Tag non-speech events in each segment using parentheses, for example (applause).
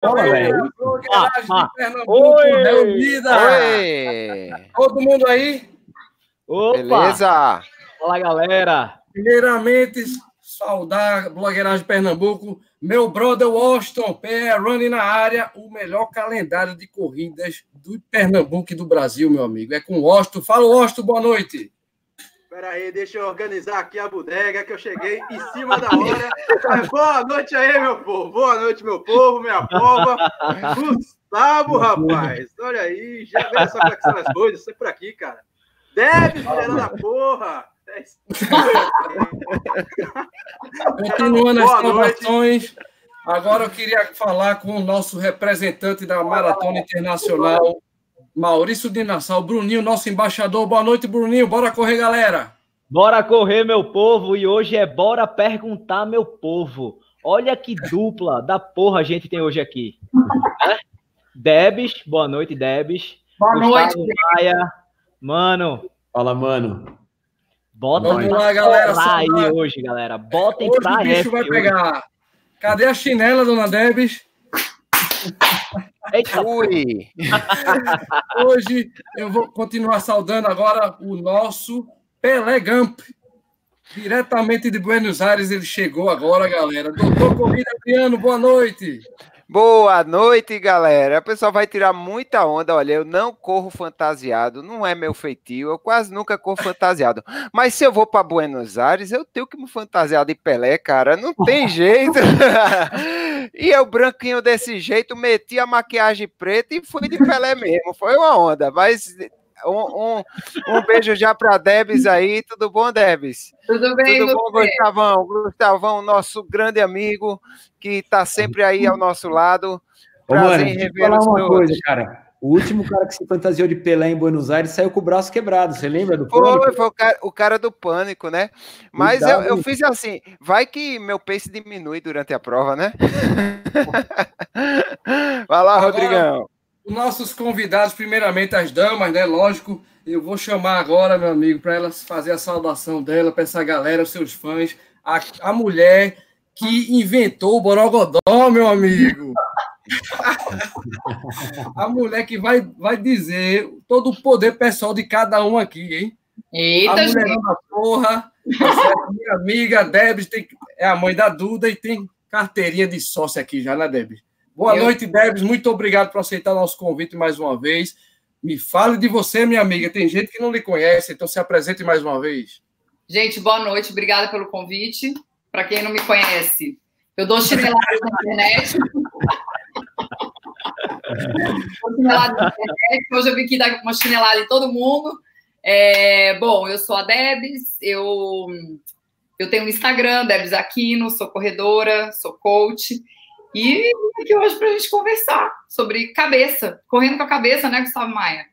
Fala, velho. Oi! reunida. Oi! Todo mundo aí? Opa! Beleza! Fala, galera! Primeiramente, saudar blogueiragem de Pernambuco, meu brother Washington, PR Running na área, o melhor calendário de corridas do Pernambuco e do Brasil, meu amigo. É com o Washington. Fala, Washington, boa noite. Espera aí, deixa eu organizar aqui a bodega, que eu cheguei em cima da hora. Boa noite aí, meu povo. Boa noite, meu povo, minha pova. Gustavo, rapaz. Olha aí, já vê só é que são as coisas. Você por aqui, cara. Deve, mulher da porra. Continuando as informações, agora eu queria falar com o nosso representante da Maratona Internacional, Maurício de Nassau, Bruninho, nosso embaixador. Boa noite, Bruninho. Bora correr, galera. Bora correr, meu povo. E hoje é Bora Perguntar, meu povo. Olha que dupla da porra a gente tem hoje aqui. (laughs) Debs, boa noite, Debs. Boa Gustavo noite. Maia. Mano. Fala, mano. Bota Vamos lá, galera. Lá aí hoje, galera. Botem hoje pra o bicho vai pegar. Cadê a chinela, dona Debs? Eita, Ui! (laughs) Hoje eu vou continuar saudando agora o nosso Pelé Gump. Diretamente de Buenos Aires, ele chegou agora, galera. Doutor Corrida Piano, boa noite. Boa noite, galera. O pessoal vai tirar muita onda. Olha, eu não corro fantasiado, não é meu feitio. Eu quase nunca corro fantasiado. Mas se eu vou para Buenos Aires, eu tenho que me fantasiar de Pelé, cara. Não tem (laughs) jeito. (laughs) e eu, branquinho desse jeito, meti a maquiagem preta e fui de Pelé mesmo. Foi uma onda. Mas um, um, um, beijo já para Debs aí. Tudo bom, Debs? Tudo bem, Tudo bom, você? Gustavão? Gustavão, nosso grande amigo, que está sempre aí ao nosso lado. Prazer mano, em rever falar uma coisa, cara. O último cara que se fantasiou de Pelé em Buenos Aires saiu com o braço quebrado. Você lembra do pânico? Foi, foi o, cara, o cara do pânico, né? Mas eu, eu, fiz assim: vai que meu pace diminui durante a prova, né? (laughs) vai lá, Rodrigão nossos convidados, primeiramente as damas, né? Lógico, eu vou chamar agora, meu amigo, para elas fazer a saudação dela, para essa galera, os seus fãs, a, a mulher que inventou o Borogodó, meu amigo. (laughs) a mulher que vai, vai dizer todo o poder pessoal de cada um aqui, hein? Eita, a mulher da porra, é minha amiga Debs tem, é a mãe da Duda e tem carteirinha de sócia aqui já, né, Debs? Boa eu... noite, Debs. Muito obrigado por aceitar nosso convite mais uma vez. Me fale de você, minha amiga. Tem gente que não lhe conhece, então se apresente mais uma vez. Gente, boa noite. Obrigada pelo convite. Para quem não me conhece, eu dou chineladas na internet. (laughs) chinelada na internet. Hoje eu vim aqui dar uma chinelada em todo mundo. É, bom, eu sou a Debs, eu, eu tenho um Instagram, Debs Aquino, sou corredora, sou coach. E aqui hoje para a gente conversar sobre cabeça, correndo com a cabeça, né, Gustavo Maia?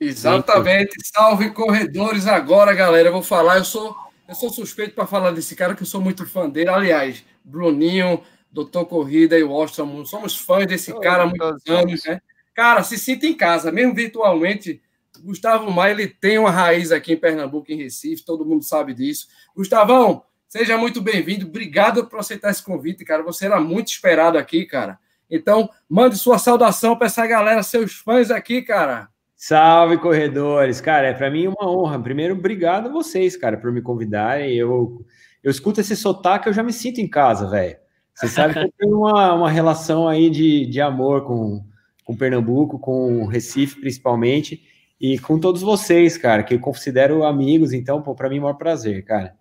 Exatamente. Salve corredores agora, galera. Eu vou falar, eu sou eu sou suspeito para falar desse cara que eu sou muito fã dele. Aliás, Bruninho, Doutor Corrida e Washington, somos fãs desse cara há muitos anos, né? Cara, se sinta em casa, mesmo virtualmente. Gustavo Maia, ele tem uma raiz aqui em Pernambuco, em Recife, todo mundo sabe disso. Gustavão, Seja muito bem-vindo. Obrigado por aceitar esse convite, cara. Você era muito esperado aqui, cara. Então, mande sua saudação para essa galera, seus fãs aqui, cara. Salve, corredores. Cara, é para mim uma honra. Primeiro, obrigado a vocês, cara, por me convidarem. Eu, eu escuto esse sotaque, eu já me sinto em casa, velho. Você sabe que eu tenho uma, uma relação aí de, de amor com, com Pernambuco, com Recife, principalmente, e com todos vocês, cara, que eu considero amigos. Então, para mim, é um maior prazer, cara.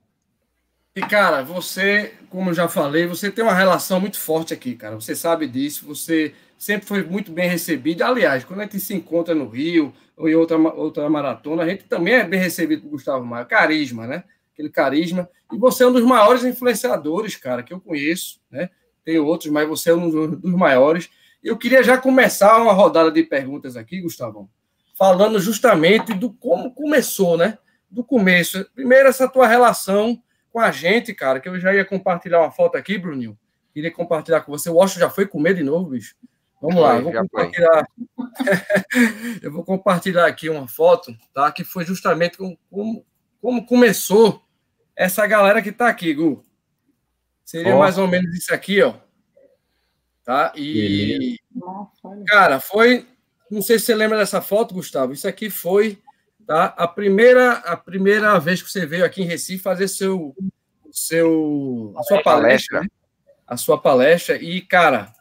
E, cara, você, como eu já falei, você tem uma relação muito forte aqui, cara. Você sabe disso, você sempre foi muito bem recebido. Aliás, quando a gente se encontra no Rio ou em outra, outra maratona, a gente também é bem recebido por Gustavo Maia. Carisma, né? Aquele carisma. E você é um dos maiores influenciadores, cara, que eu conheço, né? Tem outros, mas você é um dos maiores. Eu queria já começar uma rodada de perguntas aqui, Gustavão, falando justamente do como começou, né? Do começo. Primeiro, essa tua relação com a gente, cara, que eu já ia compartilhar uma foto aqui, Bruninho. Queria compartilhar com você. O Washington já foi comer de novo, bicho. Vamos lá, eu vou compartilhar. (laughs) eu vou compartilhar aqui uma foto, tá? Que foi justamente como, como, como começou essa galera que tá aqui, Gu. Seria oh. mais ou menos isso aqui, ó. tá? E, cara, foi. Não sei se você lembra dessa foto, Gustavo. Isso aqui foi tá? a, primeira, a primeira vez que você veio aqui em Recife fazer seu, seu, a sua palestra. Né? A sua palestra. E, cara,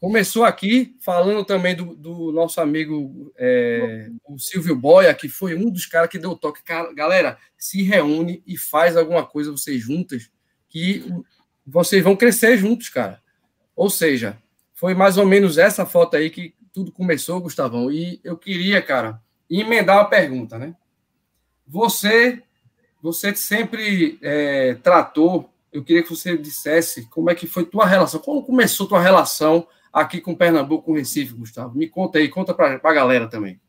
começou aqui falando também do, do nosso amigo é, o Silvio Boia, que foi um dos caras que deu o toque. Cara, galera, se reúne e faz alguma coisa vocês juntas, que vocês vão crescer juntos, cara. Ou seja, foi mais ou menos essa foto aí que tudo começou, Gustavão. E eu queria, cara, emendar uma pergunta, né? Você, você sempre é, tratou. Eu queria que você dissesse como é que foi tua relação, como começou tua relação aqui com Pernambuco, com Recife, Gustavo. Me conta aí, conta para a galera também.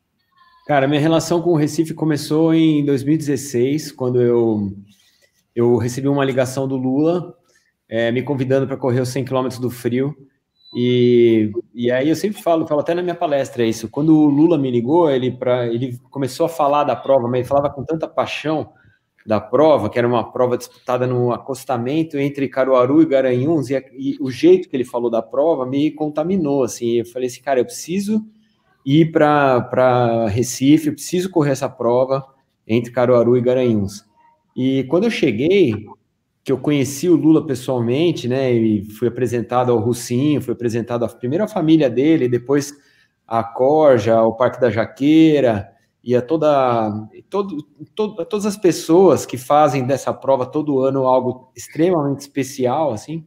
Cara, minha relação com o Recife começou em 2016, quando eu, eu recebi uma ligação do Lula é, me convidando para correr os 100 km do frio. E, e aí eu sempre falo, falo até na minha palestra isso. Quando o Lula me ligou, ele, pra, ele começou a falar da prova, mas ele falava com tanta paixão da prova, que era uma prova disputada no acostamento entre Caruaru e Garanhuns, e, e o jeito que ele falou da prova me contaminou, assim, eu falei assim, cara, eu preciso ir para Recife, eu preciso correr essa prova entre Caruaru e Garanhuns. E quando eu cheguei, que eu conheci o Lula pessoalmente, né, e fui apresentado ao Russinho, fui apresentado à primeira família dele, depois a Corja, ao Parque da Jaqueira, e a toda, todo, todo, todas as pessoas que fazem dessa prova todo ano algo extremamente especial, assim,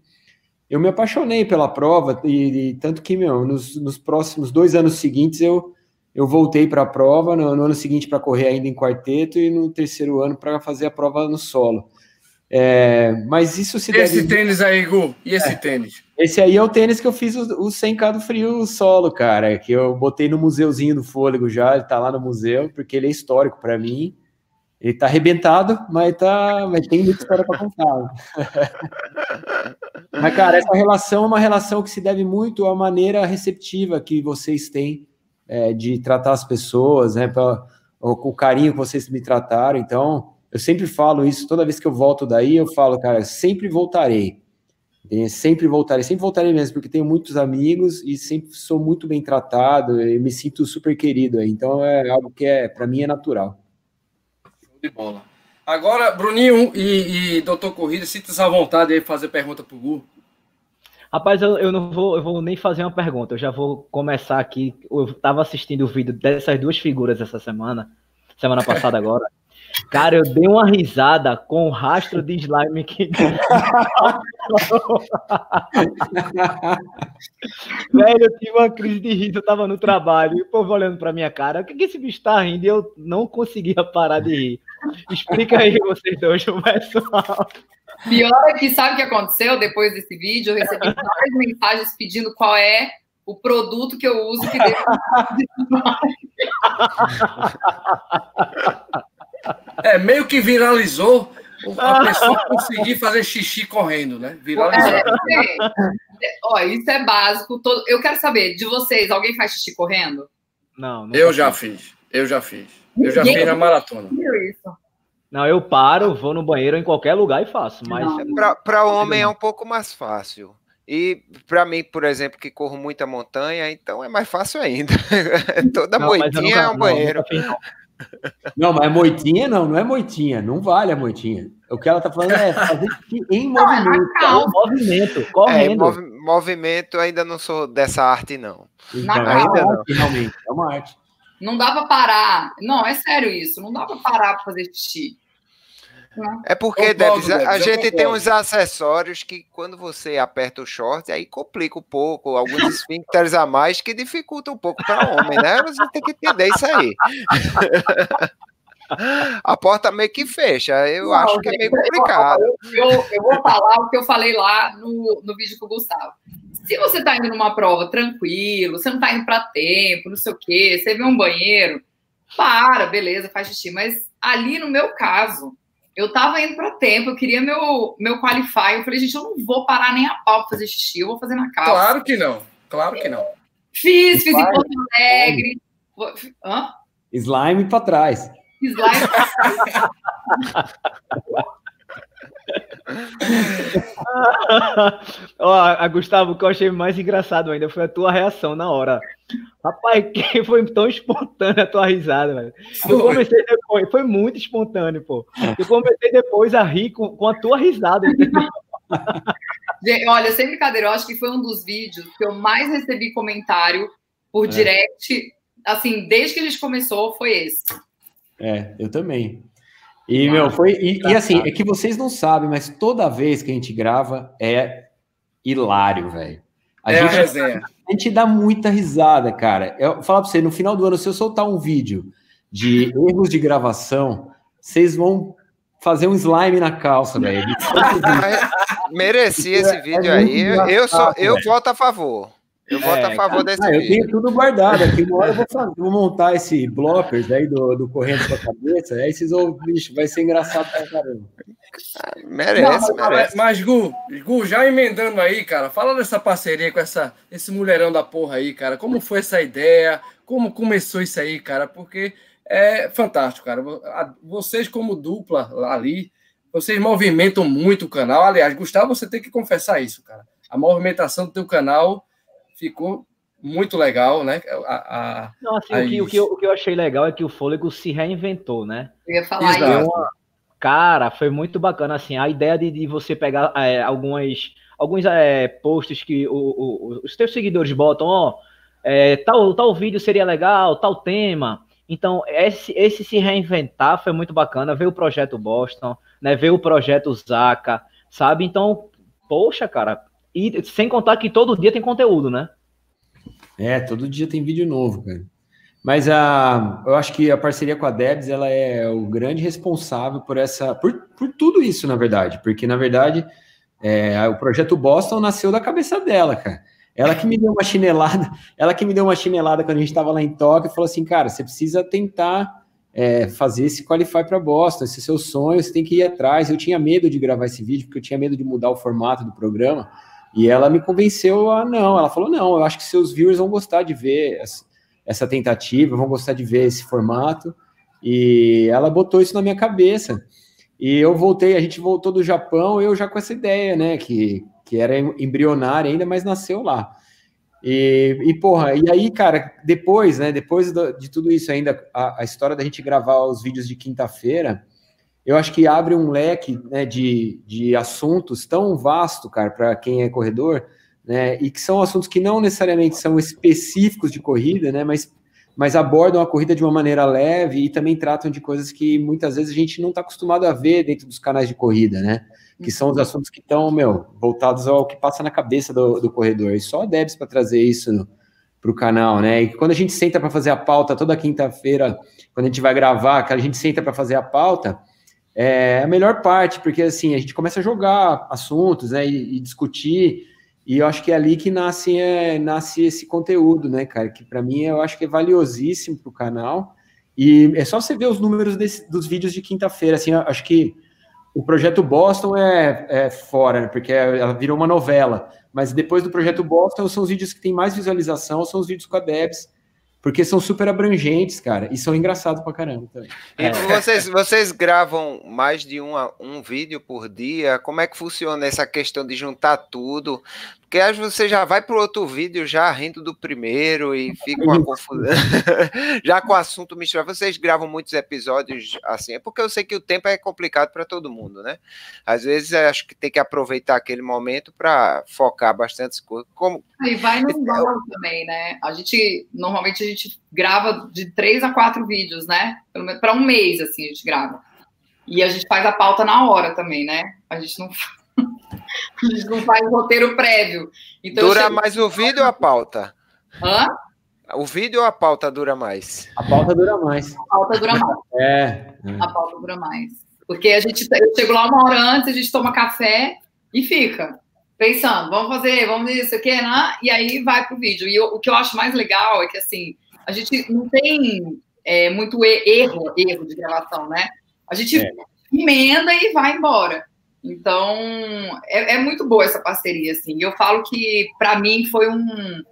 eu me apaixonei pela prova, e, e tanto que, meu, nos, nos, próximos dois anos seguintes eu, eu voltei para a prova, no, no ano seguinte para correr ainda em quarteto, e no terceiro ano para fazer a prova no solo. É, mas isso se Esse deve... tênis aí, Gu, e esse é, tênis? Esse aí é o tênis que eu fiz o, o 100k do frio solo, cara, que eu botei no museuzinho do Fôlego já, ele tá lá no museu, porque ele é histórico para mim. Ele tá arrebentado, mas, tá, mas tem muita história para contar. (laughs) mas, cara, essa relação é uma relação que se deve muito à maneira receptiva que vocês têm é, de tratar as pessoas, né, pra, com o carinho que vocês me trataram. Então, eu sempre falo isso, toda vez que eu volto daí, eu falo, cara, sempre voltarei. Sempre voltarei, sempre voltarei mesmo, porque tenho muitos amigos e sempre sou muito bem tratado e me sinto super querido. Então é algo que é, para mim, é natural. Show de bola. Agora, Bruninho e, e Doutor Corrida, sinta-se à vontade aí fazer pergunta pro Gu. Rapaz, eu, eu não vou, eu vou nem fazer uma pergunta, eu já vou começar aqui. Eu estava assistindo o vídeo dessas duas figuras essa semana, semana passada agora. Cara, eu dei uma risada com o rastro de slime que. (laughs) Velho, eu tive uma crise de riso, eu tava no trabalho e o povo olhando pra minha cara. O que, que esse bicho tá rindo? E eu não conseguia parar de rir. Explica aí vocês dois, o pessoal. Pior é que sabe o que aconteceu depois desse vídeo? Eu recebi várias mensagens pedindo qual é o produto que eu uso que deixa. (laughs) É, meio que viralizou a pessoa conseguir fazer xixi correndo, né? Viralizou. É, ó, isso é básico. Todo... Eu quero saber, de vocês, alguém faz xixi correndo? Não. Eu já fiz. Eu já fiz. Eu já fiz na maratona. Não, eu paro, vou no banheiro em qualquer lugar e faço. Mas para homem é um pouco mais fácil. E para mim, por exemplo, que corro muita montanha, então é mais fácil ainda. (laughs) Toda não, moitinha nunca, é um banheiro. Não, não, mas moitinha não, não é moitinha, não vale a moitinha. O que ela tá falando é fazer em movimento. Não, é movimento, correndo. É, mov movimento ainda não sou dessa arte, não. Então, ainda não. Realmente, é uma arte. Não dá para parar. Não, é sério isso. Não dá para parar para fazer xixi. É porque, Debs, a, gente tem uns acessórios que quando você aperta o short, aí complica um pouco, alguns (laughs) esfíncteres a mais que dificultam um pouco para homem, né? Você tem que entender isso aí. a porta meio que fecha, eu Não, acho que é meio complicado. Eu, eu, eu, vou falar o que eu falei lá no, no vídeo com o Gustavo. Se você está indo numa prova tranquilo, você não está indo para tempo, não sei o quê, você vê um banheiro, para, beleza, faz xixi. Mas ali no meu caso, eu tava indo para tempo, eu queria meu, meu qualify. Eu falei, gente, eu não vou parar nem a pau pra fazer xixi, eu vou fazer na casa. Claro que não, claro que não. Fiz, fiz em Porto Alegre. Hã? Slime para trás. Slime pra trás. (laughs) Ó, a Gustavo, o que eu achei mais engraçado ainda foi a tua reação na hora. Rapaz, (laughs) que foi tão espontânea a tua risada, velho. Eu comecei depois, foi muito espontâneo, pô. Eu comecei depois a rir com, com a tua risada. Olha, sem brincadeira, eu acho que foi um dos vídeos que eu mais recebi comentário por É. direct. Assim, desde que a gente começou, foi esse. É, eu também. E, meu, foi. E, e assim, é que vocês não sabem, mas toda vez que a gente grava é hilário, velho. A, É a gente, resenha. a gente dá muita risada, cara. Eu falo pra você, no final do ano, se eu soltar um vídeo de erros de gravação, vocês vão fazer um slime na calça, velho. (laughs) Merecia esse É vídeo muito aí. Eu, eu, sou, eu voto a favor. Eu voto a É, favor desse Ah, eu tenho tudo guardado aqui. Uma hora eu vou, fazer- vou montar esse bloppers aí do, do correndo com a cabeça. Aí vocês vão, bicho, vai ser engraçado pra caramba. Merece, Mas, merece. mas, Gu, Gu, já emendando aí, cara, fala dessa parceria com essa, esse mulherão da porra aí, cara. Como foi essa ideia? Como começou isso aí, cara? Porque é fantástico, cara. A- Vocês, como dupla ali, vocês movimentam muito o canal. Aliás, Gustavo, você tem que confessar isso, cara. A movimentação do teu canal ficou muito legal, né? A, a- Não, assim, É o, que, o, que eu, o que eu achei legal é que o Fôlego se reinventou, né? Eu ia falar Exato. isso. Cara, foi muito bacana, assim, a ideia de, de você pegar é, algumas, alguns é, posts que o- o- os teus seguidores botam, ó, é, tal, tal vídeo seria legal, tal tema. Então, esse, esse se reinventar foi muito bacana, ver o projeto Boston, né, ver o projeto Zaka, sabe? Então, poxa, cara, e sem contar que todo dia tem conteúdo, né? É, todo dia tem vídeo novo, cara. Mas a, eu acho que a parceria com a Debs, ela é o grande responsável por essa, por, por tudo isso, na verdade, porque na verdade é, o projeto Boston nasceu da cabeça dela, cara. Ela que me deu uma chinelada, (laughs) ela que me deu uma chinelada quando a gente estava lá em Tóquio e falou assim, cara, você precisa tentar é, fazer esse qualify para Boston, esse é seu sonho, você tem que ir atrás. Eu tinha medo de gravar esse vídeo porque eu tinha medo de mudar o formato do programa. E ela me convenceu a não. Ela falou: não, eu acho que seus viewers vão gostar de ver essa, tentativa, vão gostar de ver esse formato. E ela botou isso na minha cabeça. E eu voltei, a gente voltou do Japão, eu já com essa ideia, né? Que, que era embrionária ainda, mas nasceu lá. E, e, porra, e aí, cara, depois, né? Depois do, de tudo isso, ainda a, a história da gente gravar os vídeos de quinta-feira, eu acho que abre um leque né, de, de assuntos tão vasto, cara, para quem é corredor, né? E que são assuntos que não necessariamente são específicos de corrida, né? Mas, mas abordam a corrida de uma maneira leve e também tratam de coisas que muitas vezes a gente não está acostumado a ver dentro dos canais de corrida, né? Que são os assuntos que estão, meu, voltados ao que passa na cabeça do, do corredor. E só a Debs para trazer isso para o canal, né? E quando a gente senta para fazer a pauta toda quinta-feira, quando a gente vai gravar, que a gente senta para fazer a pauta, é a melhor parte, porque assim, a gente começa a jogar assuntos, né, e, e discutir, e eu acho que é ali que nasce, é, nasce esse conteúdo, né, cara, que para mim eu acho que é valiosíssimo para o canal, e é só você ver os números desse, dos vídeos de quinta-feira, assim, acho que o projeto Boston é, é fora, né, porque ela virou uma novela, mas depois do projeto Boston são os vídeos que têm mais visualização, são os vídeos com a Debs, porque são super abrangentes, cara, e são engraçados pra caramba também. E vocês, vocês gravam mais de um, um vídeo por dia? Como é que funciona essa questão de juntar tudo? Porque às vezes você já vai para o outro vídeo já rindo do primeiro e fica uma confusão. (laughs) já com o assunto misturado. Vocês gravam muitos episódios assim? É porque eu sei que o tempo é complicado para todo mundo, né? Às vezes acho que tem que aproveitar aquele momento para focar bastante coisas. Como... E vai no embalo também, né? A gente, normalmente, a gente grava de três a quatro vídeos, né? Para um mês, assim, a gente grava. E a gente faz a pauta na hora também, né? A gente não, a gente não faz roteiro prévio. Então, Dura chego... mais o vídeo ou a pauta? Hã? O vídeo ou a pauta dura mais? A pauta dura mais. A pauta dura mais. É. é. A pauta dura mais. Porque a gente, eu chego lá uma hora antes, a gente toma café e fica pensando, vamos fazer, vamos isso, o que, né? E aí vai pro vídeo. E eu, o que eu acho mais legal é que, assim, a gente não tem é, muito erro, erro de gravação, né? A gente é. emenda e vai embora. Então, é, é, muito boa essa parceria, assim. Eu falo que, para mim, foi um...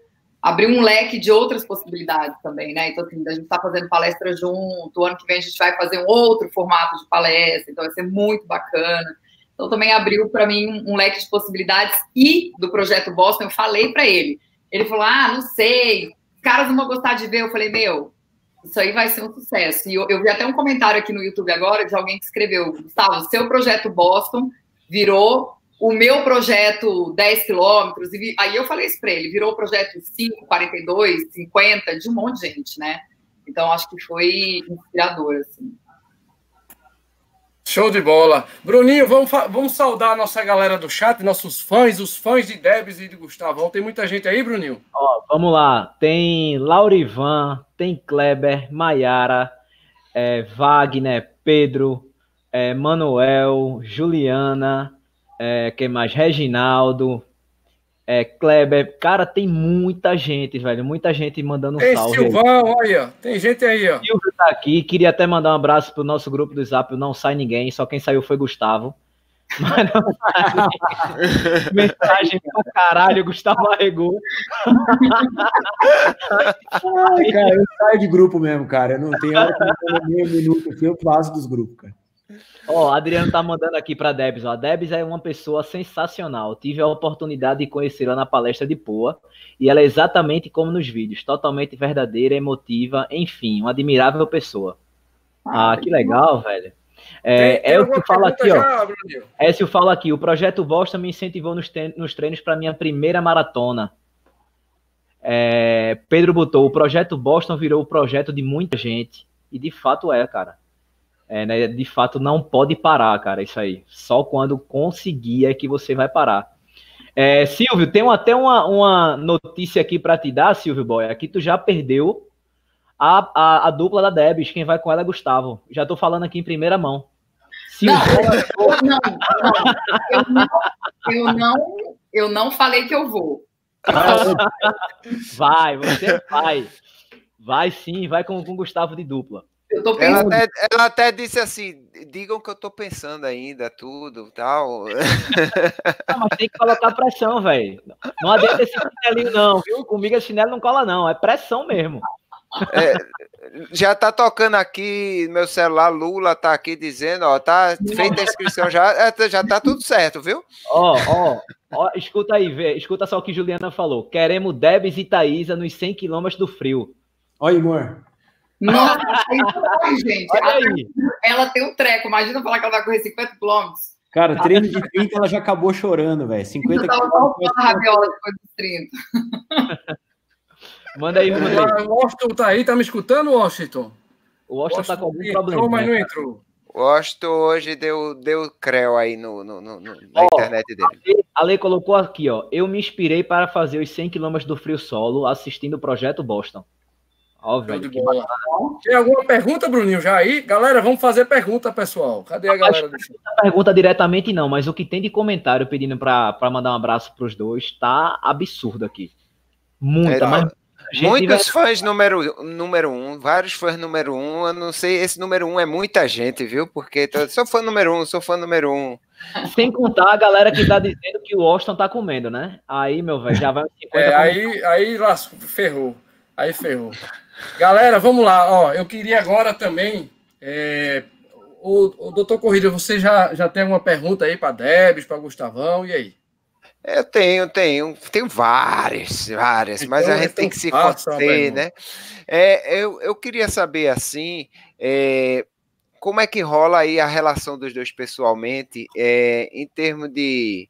Abriu um leque de outras possibilidades também, né? Então, assim, a gente tá fazendo palestra junto, o ano que vem a gente vai fazer um outro formato de palestra, então vai ser muito bacana. Então também abriu para mim um, um, leque de possibilidades e do projeto Boston eu falei para ele. Ele falou: "Ah, não sei, caras não vão gostar de ver". Eu falei: "Meu, isso aí vai ser um sucesso". E eu, eu vi até um comentário aqui no YouTube agora de alguém que escreveu: "Gustavo, seu projeto Boston virou o meu projeto 10 quilômetros, e aí eu falei isso para ele, virou o projeto 5, 42, 50, de um monte de gente, né? Então, acho que foi inspirador, assim. Show de bola. Bruninho, vamos, vamos saudar a nossa galera do chat, nossos fãs, os fãs de Debs e de Gustavão. Tem muita gente aí, Bruninho? Ó, vamos lá. Tem Laurivan, tem Kleber, Maiara, é, Wagner, Pedro, é, Manuel, Juliana, é, quem mais? Reginaldo, é, Kleber. Cara, tem muita gente, velho. Muita gente mandando um Ei, salve. Silvão, aí. olha. Tem gente aí, ó. Silvio tá aqui. Queria até mandar um abraço pro nosso grupo do Zap. Não sai ninguém, só quem saiu foi Gustavo. (laughs) Mas não sai (laughs) Mensagem pra caralho, Gustavo arregou. Ai, cara, eu saio de grupo mesmo, cara. Eu não tenho hora que eu meio minuto aqui, eu vaso dos grupos, cara. Ó, oh, Adriano tá mandando aqui para Debs. Ó. A Debs é uma pessoa sensacional. Tive a oportunidade de conhecê-la na palestra de Poa e ela é exatamente como nos vídeos, totalmente verdadeira, emotiva, enfim, uma admirável pessoa. Ah, ah que legal, velho. É, é o que fala aqui, já, ó. É se eu falo aqui, o projeto Boston me incentivou nos, nos treinos para minha primeira maratona. É, Pedro botou, o projeto Boston virou o projeto de muita gente. E de fato é, cara é, né, de fato não pode parar, cara, isso aí. Só quando conseguir é que você vai parar. É, Silvio, tem até uma, uma notícia aqui para te dar, Silvio Boy. Aqui tu já perdeu a, a, a, dupla da Debs. Quem vai com ela é Gustavo. Já tô falando aqui em primeira mão. Silvio, não, não, eu não, eu não, eu não falei que eu vou. Vai, você vai. Vai sim, vai com o Gustavo de dupla. Ela até, ela até, disse assim: digam que eu tô pensando ainda, tudo tal. (laughs) Não, mas tem que colocar pressão, velho. Não adianta esse chinelinho, não, viu? Comigo esse chinelo não cola, não. É pressão mesmo. É, já tá tocando aqui meu celular, Lula tá aqui dizendo, ó, tá feita a inscrição já, é, já tá tudo certo, viu? Ó, ó, ó, escuta aí, vê, escuta só o que Juliana falou. Queremos Debs e Thaisa nos 100 quilômetros do frio. Olha, amor. Nossa, (laughs) gente. Ela, ela, tem um treco. Imagina falar que ela vai correr 50 quilômetros. Cara, treino de 30 ela já acabou chorando, velho. 50 quilômetros. rabiola depois dos 30. (laughs) Manda aí, manda aí. O Washington tá aí, tá me escutando, Washington? O Washington, Washington tá com algum problema. Entrou, mas não entrou. O Washington hoje deu, deu creu aí no, no, no na ó, internet dele. A Lei colocou aqui, ó. Eu me inspirei para fazer os 100 km do frio solo assistindo o projeto Boston. Óbvio. Bola. Tem alguma pergunta, Bruninho, já aí? Galera, vamos fazer pergunta, pessoal. Cadê a galera? Não pergunta diretamente não, mas o que tem de comentário pedindo para mandar um abraço para os dois tá absurdo aqui. Muita, é, mas... Muitos fãs número, número um, vários fãs número um. Eu não sei, esse número um é muita gente, viu? Porque tô, sou fã número um, sou fã número um. Sem contar a galera que tá dizendo que o Austin tá comendo, né? Aí, meu velho, já vai 50 é, aí, aí lascou, ferrou. Aí ferrou. Galera, vamos lá. Ó, eu queria agora também. É, o, o doutor Corrida, você já, já tem alguma pergunta aí para Debs, para Gustavão? E aí? Eu tenho, tenho, tenho várias, várias, então, mas a gente tem que se conter, né? É, eu, eu queria saber assim, é, como é que rola aí a relação dos dois pessoalmente, é, em termos de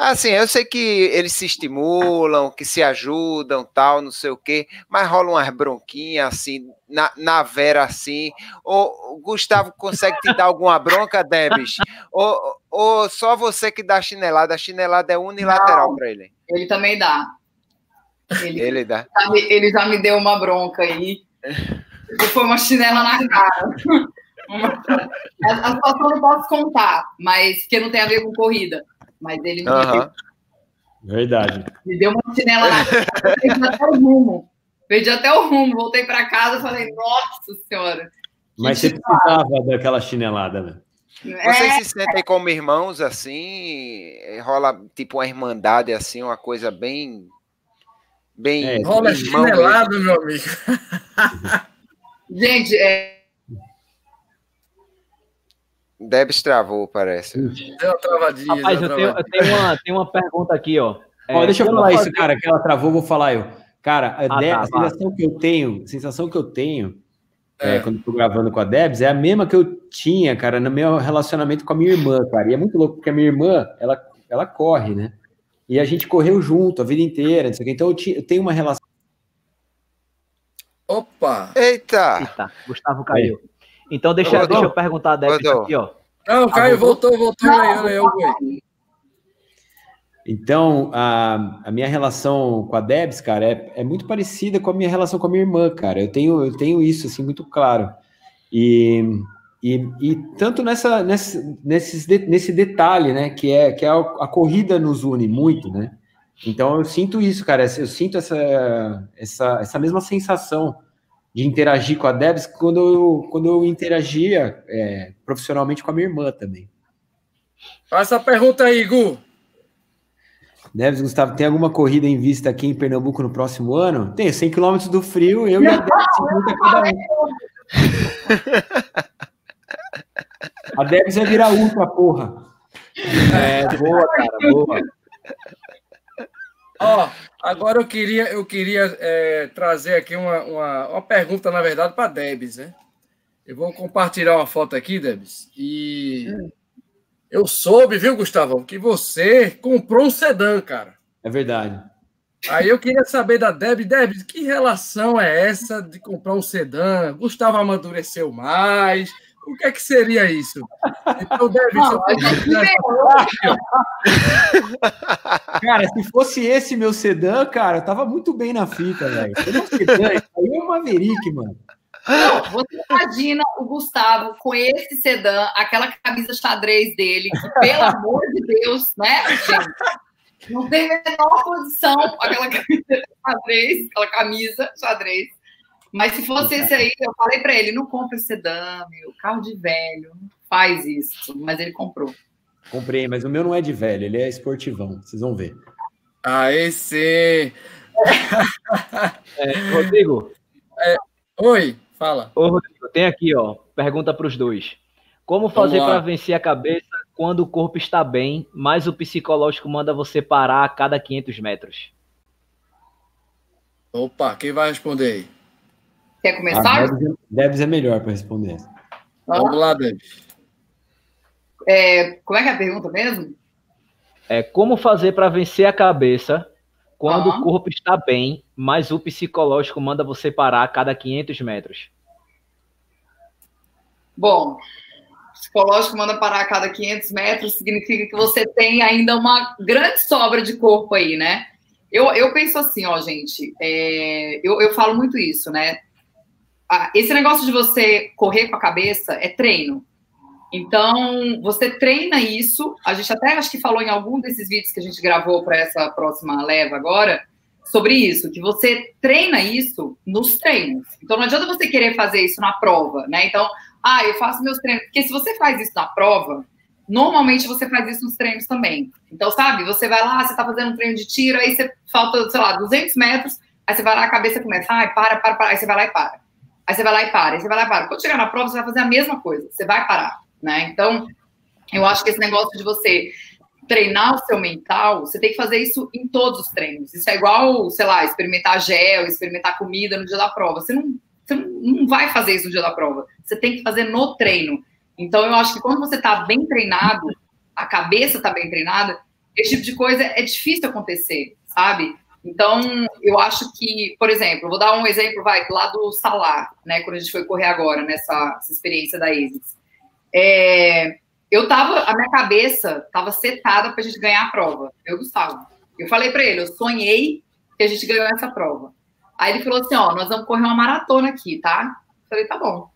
Assim, eu sei que eles se estimulam, que se ajudam, tal, não sei o quê, mas rola umas bronquinhas assim, na, na Vera assim. Ou o Gustavo consegue te dar alguma bronca, Debs? Ou, ou só você que dá chinelada? A chinelada é unilateral para ele. Ele também dá. Ele, ele dá. Ele já me deu uma bronca aí. Foi uma chinela na cara. (laughs) A situação eu não posso contar, mas que não tem a ver com corrida. Mas ele me, uhum. deu, Verdade. me deu uma chinela na cara, perdi até o rumo. Perdi até o rumo, voltei para casa e falei, nossa senhora. Mas você precisava daquela chinelada, né? Vocês é... se sentem como irmãos assim? Rola tipo uma irmandade assim, uma coisa bem. Bem. É, rola chinelado, mesmo. meu amigo. (laughs) Gente, é, Debs travou, parece. Deu uma travadinha. Rapaz, deu eu uma tenho, eu travadinha. tenho uma, tenho uma pergunta aqui, ó. Ó, É, deixa eu falar isso, cara, que ela travou, vou falar eu. Cara, a, Ah, De- tá, a sensação que eu tenho, a sensação que eu tenho é, É. quando eu tô gravando com a Debs é a mesma que eu tinha, cara, no meu relacionamento com a minha irmã, cara. E é muito louco, porque a minha irmã, ela, ela corre, né? E a gente correu junto a vida inteira, não sei o quê. Então eu, ti- eu tenho uma relação. Opa! Eita! Eita, Gustavo caiu. Então deixa, Rodou. deixa eu perguntar a Débora aqui, ó. Não, o Caio Ah, voltou? voltou. Não, aí, olha aí. Então, a, a minha relação com a Debs, cara, é, é muito parecida com a minha relação com a minha irmã, cara. Eu tenho, eu tenho isso, assim, muito claro. E, e, e tanto nessa, nessa, nesses de- nesse detalhe, né, que é que é a, a corrida nos une muito, né? Então, eu sinto isso, cara. Eu sinto essa, essa, essa mesma sensação de interagir com a Debs quando eu, quando eu interagia é, profissionalmente com a minha irmã também. Faz essa pergunta aí, Gu. Neves, Gustavo, tem alguma corrida em vista aqui em Pernambuco no próximo ano? Tem, 100 km do frio, eu e a Debs, 50 cada um. A Debs vai virar ultra, porra. É, boa, cara, boa. Ó, agora eu queria, eu queria é, trazer aqui uma, uma, uma pergunta, na verdade, para Debs, né? Eu vou compartilhar uma foto aqui, Debs, e eu soube, viu, Gustavão, que você comprou um sedã, cara. É verdade. Aí eu queria saber da Debs, Debs, que relação é essa de comprar um sedã? Gustavo amadureceu mais? O que é que seria isso? Então, gente liberou. Cara, se fosse esse meu sedã, cara, eu tava muito bem na fita, velho. Se não sedã, isso aí é um Maverick, mano. Não, você imagina o Gustavo com esse sedã, aquela camisa xadrez dele, que, pelo amor de Deus, né, gente? Não tem a menor condição aquela camisa xadrez, aquela camisa xadrez. Mas se fosse esse aí, eu falei pra ele, não compra esse sedã, meu, carro de velho, não faz isso. Mas ele comprou. Comprei, mas o meu não é de velho, ele é esportivão, vocês vão ver. Aí sim. É, Rodrigo, Oi, fala. ô, Rodrigo, tem aqui, ó, pergunta para os dois. Como fazer para vencer a cabeça quando o corpo está bem, mas o psicológico manda você parar a cada 500 metros? Opa, quem vai responder aí? Quer começar? Debs, é- Debs é melhor para responder. Vamos lá, Debs. É, como é que é a pergunta mesmo? É como fazer para vencer a cabeça quando Ah. o corpo está bem, mas o psicológico manda você parar a cada 500 metros? Bom, psicológico manda parar a cada 500 metros, significa que você tem ainda uma grande sobra de corpo aí, né? Eu, eu penso assim, ó, gente, é, eu, eu falo muito isso, né? Esse negócio de você correr com a cabeça é treino. Então, você treina isso. A gente até acho que falou em algum desses vídeos que a gente gravou para essa próxima leva agora sobre isso, que você treina isso nos treinos. Então, não adianta você querer fazer isso na prova, né? Então, ah, eu faço meus treinos. Porque se você faz isso na prova, normalmente você faz isso nos treinos também. Então, sabe, você vai lá, você tá fazendo um treino de tiro, aí você falta, sei lá, 200 metros, aí você vai lá, a cabeça começa, ai, para, para, para, aí você vai lá e para. Aí você vai lá e para, aí você vai lá e para. Quando chegar na prova, você vai fazer a mesma coisa, você vai parar, né? Então, eu acho que esse negócio de você treinar o seu mental, você tem que fazer isso em todos os treinos. Isso é igual, sei lá, experimentar gel, experimentar comida no dia da prova. Você não, você não vai fazer isso no dia da prova. Você tem que fazer no treino. Então, eu acho que quando você está bem treinado, a cabeça está bem treinada, esse tipo de coisa é difícil acontecer, sabe? Então, eu acho que, por exemplo, vou dar um exemplo, vai, lá do Salar, né, quando a gente foi correr agora, nessa essa experiência da ASICS. É, eu tava, a minha cabeça tava setada pra gente ganhar a prova, eu, Gustavo. Eu falei para ele, eu sonhei que a gente ganhou essa prova. Aí ele falou assim, ó, nós vamos correr uma maratona aqui, tá? Eu falei, tá bom.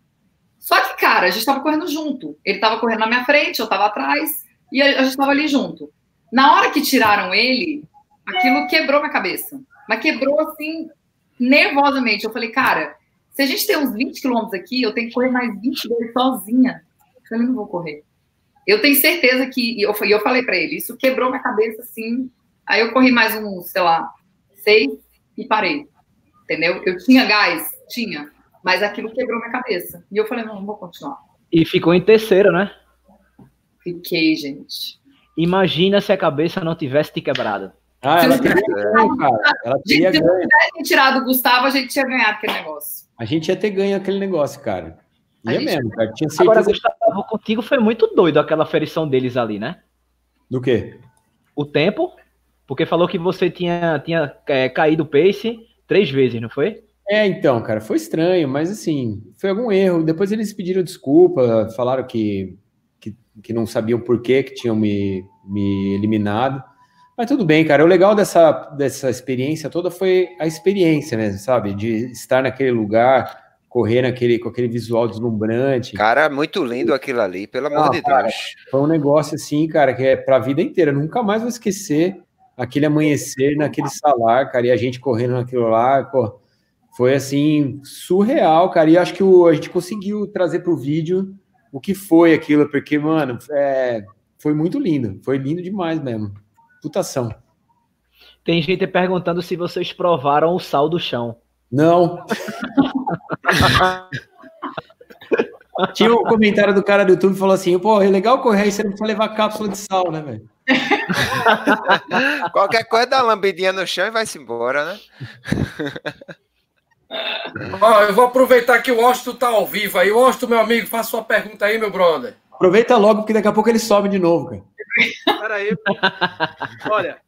Só que, cara, a gente tava correndo junto. Ele tava correndo na minha frente, eu tava atrás, e a gente tava ali junto. Na hora que tiraram ele, aquilo quebrou minha cabeça. Mas quebrou, assim, nervosamente. Eu falei, cara, se a gente tem uns 20 quilômetros aqui, eu tenho que correr mais 22 sozinha. Eu falei, não vou correr. Eu tenho certeza que, e eu, eu falei para ele, isso quebrou minha cabeça, assim. Aí eu corri mais uns, sei lá, seis e parei. Entendeu? Eu tinha gás? Tinha. Mas aquilo quebrou minha cabeça. E eu falei, não, não vou continuar. E ficou em terceiro, né? Fiquei, gente. Imagina se a cabeça não tivesse te quebrado. Ah, Se ela não teria ganho, cara. Ela teria Se tivesse tirado o Gustavo, a gente tinha ganhado aquele negócio. A gente ia ter ganho aquele negócio, cara. Ia gente- mesmo, cara. Tinha Agora, certeza Gustavo, contigo foi muito doido aquela ferição deles ali, né? do quê? O tempo, porque falou que você tinha, tinha é, caído o pace três vezes, não foi? É, então, cara, foi estranho, mas assim, foi algum erro. Depois eles pediram desculpa, falaram que, que, que não sabiam por que que tinham me, me eliminado. Mas tudo bem, cara. O legal dessa, dessa experiência toda foi a experiência mesmo, sabe? De estar naquele lugar, correr naquele, com aquele visual deslumbrante. Cara, muito lindo aquilo ali, pelo amor Ah, de cara. Deus. Foi um negócio assim, cara, que é pra vida inteira. Eu nunca mais vou esquecer aquele amanhecer naquele salar, cara, e a gente correndo naquilo lá, pô. Foi assim, surreal, cara. E acho que o, a gente conseguiu trazer pro vídeo o que foi aquilo, porque, mano, é, foi muito lindo. Foi lindo demais mesmo. Putação. Tem gente perguntando se vocês provaram o sal do chão. Não. (laughs) Tinha um comentário do cara do YouTube que falou assim: pô, é legal correr aí, você não precisa levar cápsula de sal, né, velho? (laughs) Qualquer coisa dá uma lambidinha no chão e vai-se embora, né? Ó, eu vou aproveitar que o Washington tá ao vivo aí. Washington, meu amigo, faça sua pergunta aí, meu brother. Aproveita logo, porque daqui a pouco ele sobe de novo, cara. Peraí. Olha,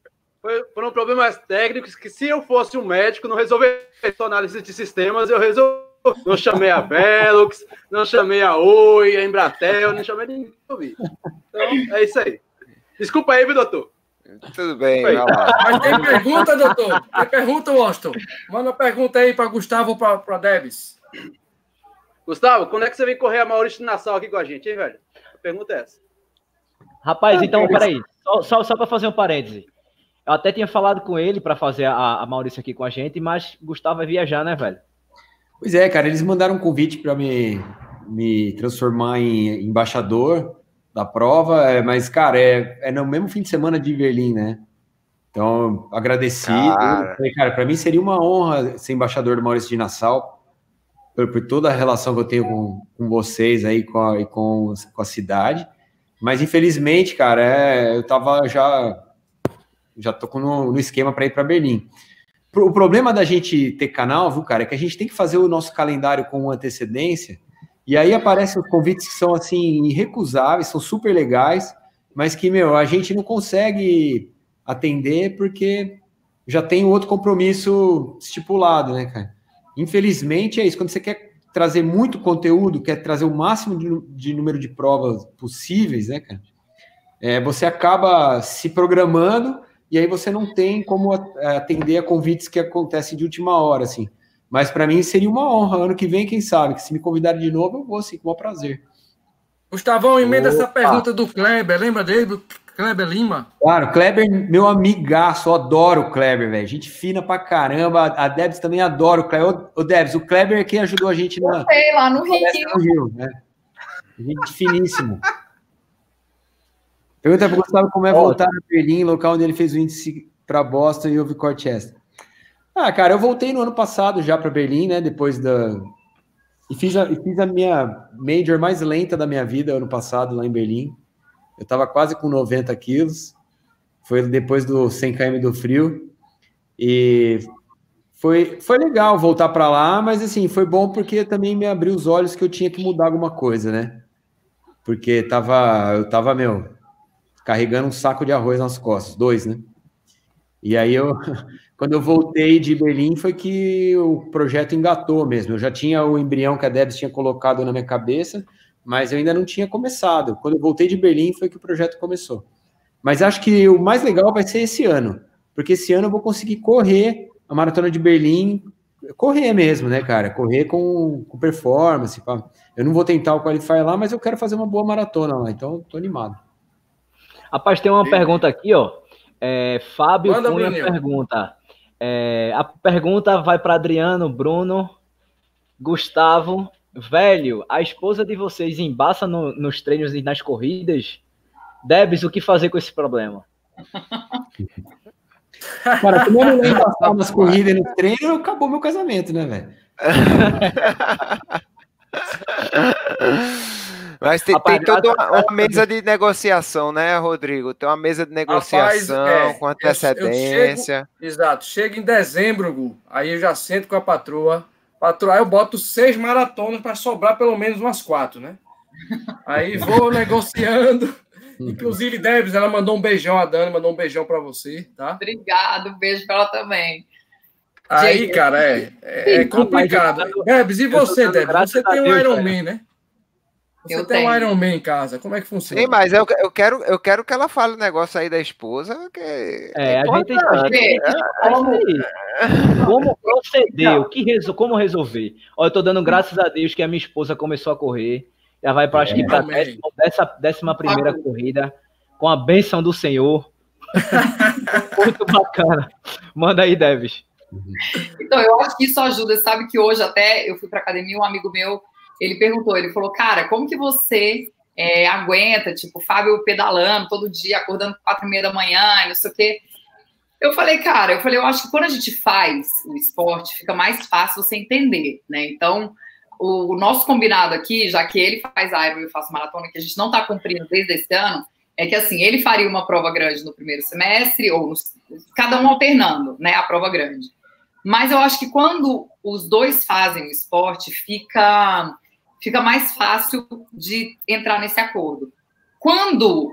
foram problemas técnicos que se eu fosse um médico, não resolveria a análise de sistemas, eu resolvi. Não chamei a Velux, não chamei a Oi, a Embratel, não chamei ninguém. Então, é isso aí. Desculpa aí, viu, doutor? Tudo bem, Oi. vai lá. Mas tem pergunta, doutor? Tem pergunta, Washington? Manda pergunta aí para Gustavo ou para Debs. Gustavo, quando é que você vem correr a Maurício Nassau aqui com a gente, hein, velho? A pergunta é essa. Rapaz, então, peraí. Só, só, só para fazer um parêntese. Eu até tinha falado com ele para fazer a, a Maurício aqui com a gente, mas Gustavo vai viajar, né, velho? Pois é, cara, eles mandaram um convite para me, me transformar em embaixador da prova, é, mas, cara, é, é no mesmo fim de semana de Berlim, né? Então, agradeci. Cara. Falei, cara, para mim seria uma honra ser embaixador do Maurício de Nassau, por, por toda a relação que eu tenho com, com vocês aí com a, e com, com a cidade. Mas, infelizmente, cara, é, eu tava já. Já tô no, no esquema para ir para Berlim. O problema da gente ter canal, viu, cara, é que a gente tem que fazer o nosso calendário com antecedência, e aí aparecem os convites que são, assim, irrecusáveis, são super legais, mas que, meu, a gente não consegue atender porque já tem outro compromisso estipulado, né, cara? Infelizmente é isso, quando você quer trazer muito conteúdo, quer trazer o máximo de, de número de provas possíveis, né, cara? É, você acaba se programando e aí você não tem como a- atender a convites que acontecem de última hora, assim. Mas para mim seria uma honra. Ano que vem, quem sabe, que se me convidarem de novo, eu vou, sim, com o maior prazer. Gustavão, emenda essa Opa. pergunta do Kleber. Lembra dele, Kleber Lima? Claro, Kleber, meu amigaço, eu adoro o Kleber, velho. Gente fina pra caramba. A Debs também adora o Kleber. Ô, ô Debs, o Kleber é quem ajudou a gente na Sei lá no Rio. no Rio, né? Gente finíssimo. Pergunta para Gustavo como é voltar a Berlim, local onde ele fez o índice para Boston e houve corte extra. Ah, cara, eu voltei no ano passado já para Berlim, né? Depois da. E fiz a, e fiz a minha major mais lenta da minha vida ano passado lá em Berlim. Eu tava quase com 90 quilos. Foi depois do 100 km do frio. E foi, foi legal voltar para lá, mas assim, foi bom porque também me abriu os olhos que eu tinha que mudar alguma coisa, né? Porque tava, eu tava, meu, carregando um saco de arroz nas costas, dois, né? E aí eu, (laughs) quando eu voltei de Berlim, foi que o projeto engatou mesmo. Eu já tinha o embrião que a Debs tinha colocado na minha cabeça, mas eu ainda não tinha começado. Quando eu voltei de Berlim, foi que o projeto começou. Mas acho que o mais legal vai ser esse ano, porque esse ano eu vou conseguir correr a maratona de Berlim, correr mesmo, né, cara? Correr com, com performance. pá. Eu não vou tentar o Qualify lá, mas eu quero fazer uma boa maratona lá, então eu tô animado. Rapaz, tem uma pergunta aqui, ó. É, Fábio Manda, Cunha pergunta. É, a pergunta vai para Adriano, Bruno, Gustavo. Velho, a esposa de vocês embaça no- nos treinos e nas corridas? Debs, o que fazer com esse problema? (laughs) Cara, como eu não lembro passar nas corridas e no treino, acabou meu casamento, né, velho? (laughs) Mas tem, tem toda uma, uma, mesa de negociação, né, Rodrigo? Tem uma mesa de negociação Rapaz, é, com antecedência. Eu, eu chego, exato. Chega em dezembro, Gu, aí eu já sento com a patroa. Patroa, eu boto seis maratonas para sobrar pelo menos umas quatro, né? Aí vou (laughs) negociando. Inclusive, Debs, ela mandou um beijão, a Dani mandou um beijão para você, tá? Obrigado, um beijo para ela também. Aí, Gente, cara, é, é, é complicado. Debs, e você, Debs? Você tem um Iron Man, né? Você eu tem tenho. um Iron Man em casa, como é que funciona? Sim, mas eu, eu, quero, eu quero que ela fale o negócio aí da esposa. Que é, é a gente, a gente como, como proceder, o que resol, como resolver. Olha, eu tô dando graças a Deus que a minha esposa começou a correr. Já vai para acho que para décima, décima primeira corrida, com a benção do Senhor. (laughs) Muito bacana. Manda aí, Deves. Então, eu acho que isso ajuda. Sabe que hoje até eu fui para academia, um amigo meu ele perguntou, ele falou, cara, como que você é, aguenta, tipo, Fábio pedalando todo dia, acordando quatro e meia da manhã, e não sei o quê. Eu falei, cara, eu falei, eu acho que quando a gente faz o esporte, fica mais fácil você entender, né? Então, o, o nosso combinado aqui, já que ele faz Iron e eu faço maratona, que a gente não está cumprindo desde esse ano, é que assim, ele faria uma prova grande no primeiro semestre, ou cada um alternando, né, a prova grande. Mas eu acho que quando os dois fazem o esporte, fica fica mais fácil de entrar nesse acordo. Quando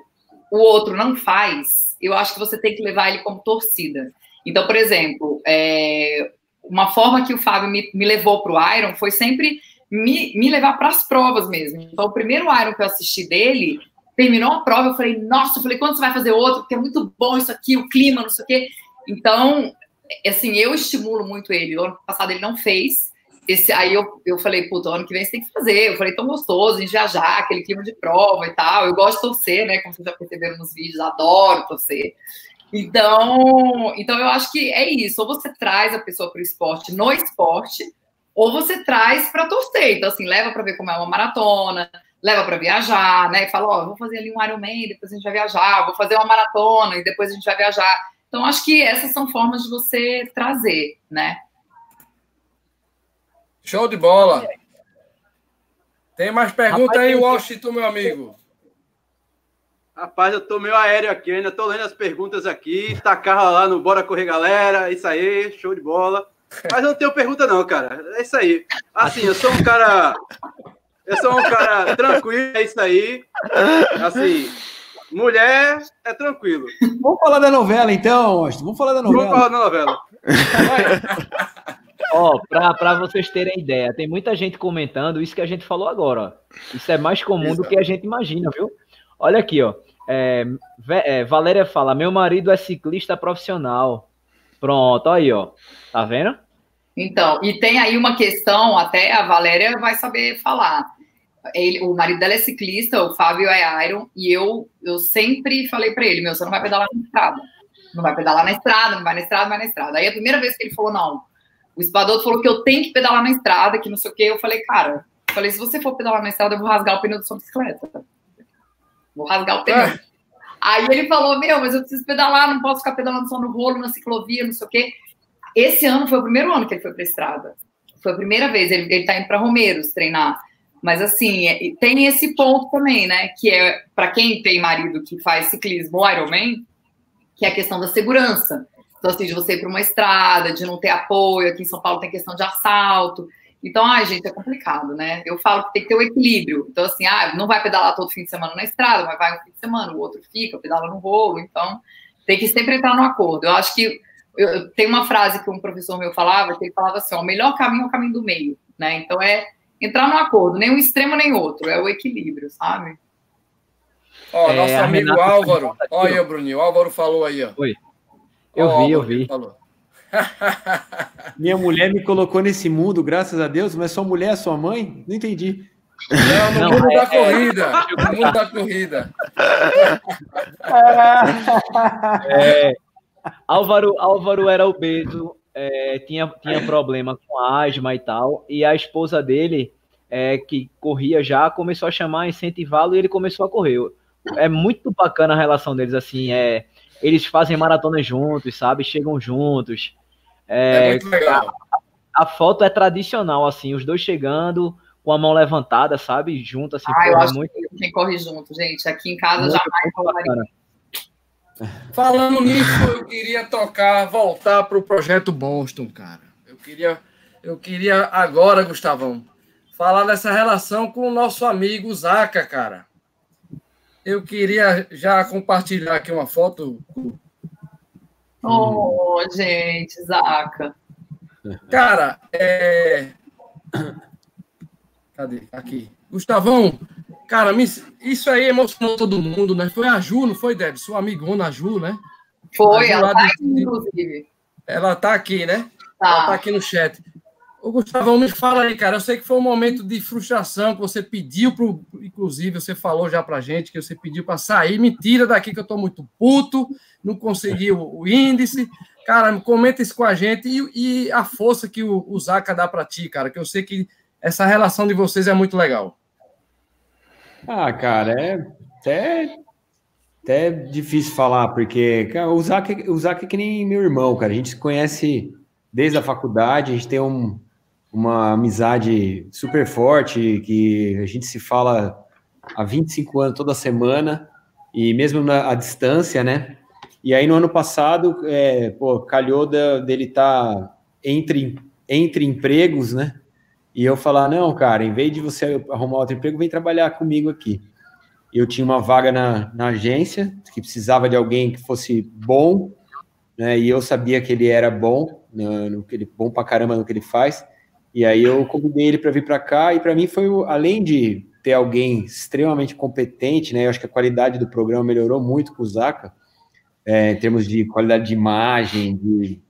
o outro não faz, eu acho que você tem que levar ele como torcida. Então, por exemplo, é, uma forma que o Fábio me, me levou para o Iron foi sempre me, me levar para as provas mesmo. Então, o primeiro Iron que eu assisti dele, terminou a prova, eu falei, nossa, eu falei, quando você vai fazer outro? Porque é muito bom isso aqui, o clima, não sei o quê. Então, assim, eu estimulo muito ele. O ano passado ele não fez, esse, aí eu, eu falei, puta, ano que vem você tem que fazer. Eu falei, tão gostoso em viajar, aquele clima de prova e tal. Eu gosto de torcer, né? Como vocês já perceberam nos vídeos, adoro torcer. Então, então eu acho que é isso. Ou você traz a pessoa para o esporte no esporte, ou você traz para torcer. Então, assim, leva para ver como é uma maratona, leva para viajar, né? E fala, ó, oh, vou fazer ali um Ironman, depois a gente vai viajar, vou fazer uma maratona e depois a gente vai viajar. Então, acho que essas são formas de você trazer, né? Show de bola. Tem mais pergunta aí, Washington, meu amigo? Rapaz, eu tô meio aéreo aqui, ainda tô lendo as perguntas aqui. Tacar lá no Bora Correr Galera, isso aí, show de bola. Mas eu não tenho pergunta, não, cara. É isso aí. Assim, eu sou um cara. Eu sou um cara tranquilo, é isso aí. Assim, mulher é tranquilo. Vamos falar da novela, então, Washington. Vamos falar da novela. Vamos falar da novela. (laughs) Ó, para vocês terem ideia, tem muita gente comentando isso que a gente falou agora. Ó. Isso é mais comum Exato. do que a gente imagina, viu? Olha aqui, ó. É, é, Valéria fala: meu marido é ciclista profissional. Pronto, aí, ó. Tá vendo? Então, e tem aí uma questão, até a Valéria vai saber falar. Ele, o marido dela é ciclista, o Fábio é Iron, e eu, eu sempre falei para ele: meu, você não vai pedalar na estrada. Não vai pedalar na estrada, não vai na estrada, não vai na estrada. Aí a primeira vez que ele falou: não, o Espadoto falou que eu tenho que pedalar na estrada, que não sei o quê. Eu falei, cara, eu falei, se você for pedalar na estrada, eu vou rasgar o pneu da sua bicicleta. Vou rasgar o pneu. É. Aí ele falou, meu, mas eu preciso pedalar, não posso ficar pedalando só no rolo, na ciclovia, não sei o quê. Esse ano foi o primeiro ano que ele foi para estrada. Foi a primeira vez. Ele, ele tá indo para Romeiros treinar. Mas assim, é, tem esse ponto também, né? Que é para quem tem marido que faz ciclismo Ironman, que é a questão da segurança. Então, assim, de você ir para uma estrada, de não ter apoio, aqui em São Paulo tem questão de assalto. Então, ai, gente, é complicado, né? Eu falo que tem que ter o um equilíbrio. Então, assim, ah, não vai pedalar todo fim de semana na estrada, mas vai um fim de semana, o outro fica, pedala no rolo. Então, tem que sempre entrar no acordo. Eu acho que eu, tem uma frase que um professor meu falava, que ele falava assim: ó, o melhor caminho é o caminho do meio, né? Então é entrar no acordo, nem um extremo nem outro, é o equilíbrio, sabe? Ó, é, nosso amigo Álvaro, olha aí, Bruninho, o Álvaro falou aí, ó. Oi. Eu oh, vi, eu vi. (laughs) Minha mulher me colocou nesse mundo, graças a Deus, mas sua mulher é sua mãe? Não entendi. Não, no Não, mundo é, da corrida. No mundo da corrida. (laughs) É, Álvaro, Álvaro era obeso, é, tinha, tinha problema com asma e tal, e a esposa dele, é, que corria já, começou a chamar, incentivá-lo e ele começou a correr. É muito bacana a relação deles, assim, é eles fazem maratona juntos, sabe? Chegam juntos. É, é muito legal. A, a, foto é tradicional, assim, os dois chegando com a mão levantada, sabe? Junto, assim. Ah, eu acho muito... que quem corre junto, gente. Aqui em casa muito jamais Falando nisso, eu queria tocar, voltar para o projeto Boston, cara. Eu queria, eu queria agora, Gustavão, falar dessa relação com o nosso amigo Zaca, cara. Eu queria já compartilhar aqui uma foto. Oh, gente, Zaca. Cara, é... Cadê? Aqui. Gustavão, cara, isso aí emocionou todo mundo, né? Foi a Ju, não foi, Deb? Sua amigona, a Ju, né? Foi, ela tá aqui, inclusive. Ela tá aqui, né? Tá. Ela tá aqui no chat. Ô, Gustavão, me fala aí, cara. Eu sei que foi um momento de frustração que você pediu pro. Inclusive, você falou já pra gente que você pediu para sair. Mentira daqui que eu tô muito puto, não consegui o, o índice. Cara, comenta isso com a gente e, e a força que o, o Zaca dá para ti, cara, que eu sei que essa relação de vocês é muito legal. Ah, cara, é até, até difícil falar, porque cara, o, Zac, o Zac é que nem meu irmão, cara. A gente se conhece desde a faculdade, a gente tem um, uma amizade super forte, que a gente se fala há 25 anos toda semana, e mesmo na à distância, né? E aí no ano passado, é, pô, calhou dele estar tá entre, entre empregos, né? E eu falar, não, cara, em vez de você arrumar outro emprego, vem trabalhar comigo aqui. Eu tinha uma vaga na, na agência, que precisava de alguém que fosse bom, né? E eu sabia que ele era bom, no, no que ele, bom pra caramba no que ele faz. E aí eu convidei ele para vir para cá e para mim foi além de ter alguém extremamente competente, né? Eu acho que a qualidade do programa melhorou muito com o Zaca, é, em termos de qualidade de imagem de,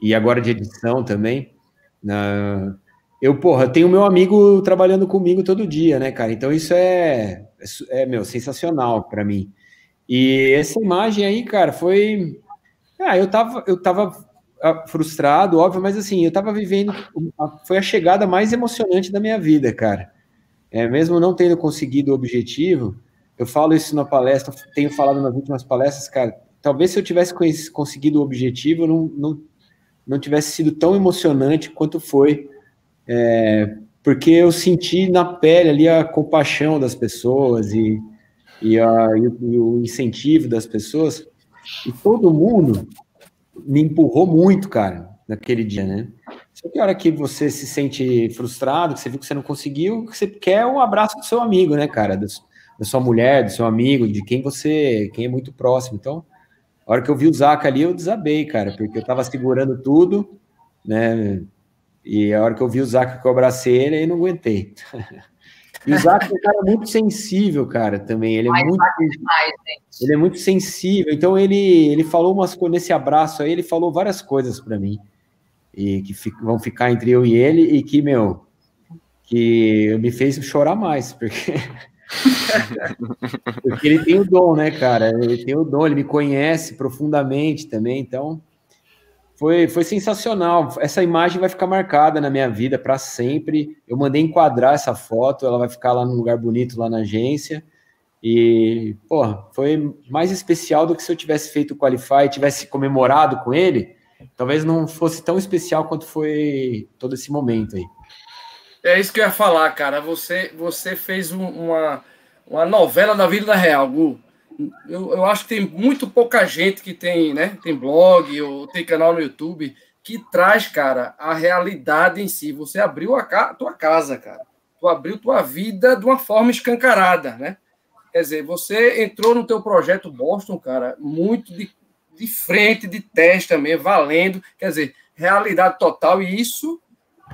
e agora de edição também. Na, eu, porra, tenho meu amigo trabalhando comigo todo dia, né, cara? Então isso é, é, é meu, sensacional para mim. E essa imagem aí, cara, foi. Ah, eu tava, eu tava frustrado, óbvio, mas assim, eu tava vivendo, foi a chegada mais emocionante da minha vida, cara. É, mesmo não tendo conseguido o objetivo, eu falo isso na palestra, tenho falado nas últimas palestras, cara, talvez se eu tivesse conseguido o objetivo, não, não, não tivesse sido tão emocionante quanto foi, é, porque eu senti na pele ali a compaixão das pessoas e, e, a, e, o, e o incentivo das pessoas, e todo mundo me empurrou muito, cara, naquele dia, né? Só que a hora que você se sente frustrado, que você viu que você não conseguiu, que você quer um abraço do seu amigo, né, cara? Do, da sua mulher, do seu amigo, de quem você, quem é muito próximo. Então, a hora que eu vi o Zaca ali, eu desabei, cara, porque eu tava segurando tudo, né? E a hora que eu vi o Zaca que eu abracei ele, aí não aguentei. (laughs) E o Zac é um cara muito sensível, cara, também. Ele é muito, demais, ele é muito sensível. Então ele, ele falou umas coisas nesse abraço aí, ele falou várias coisas para mim e que vão ficar entre eu e ele e que meu que me fez chorar mais, porque (laughs) porque ele tem o dom, né, cara? Ele tem o dom, ele me conhece profundamente também, então foi, foi sensacional. Essa imagem vai ficar marcada na minha vida para sempre. Eu mandei enquadrar essa foto, ela vai ficar lá num lugar bonito lá na agência. E, pô, foi mais especial do que se eu tivesse feito o Qualify, tivesse comemorado com ele. Talvez não fosse tão especial quanto foi todo esse momento aí. É isso que eu ia falar, cara. Você, você fez um, uma, uma novela da vida real, Gu eu, eu acho que tem muito pouca gente que tem, né? Tem blog ou tem canal no YouTube que traz, cara, a realidade em si. Você abriu a ca tua casa, cara. Tu abriu tua vida de uma forma escancarada, né? Quer dizer, você entrou no teu projeto Boston, cara, muito de, de frente, de testa mesmo, valendo. Quer dizer, realidade total. E isso,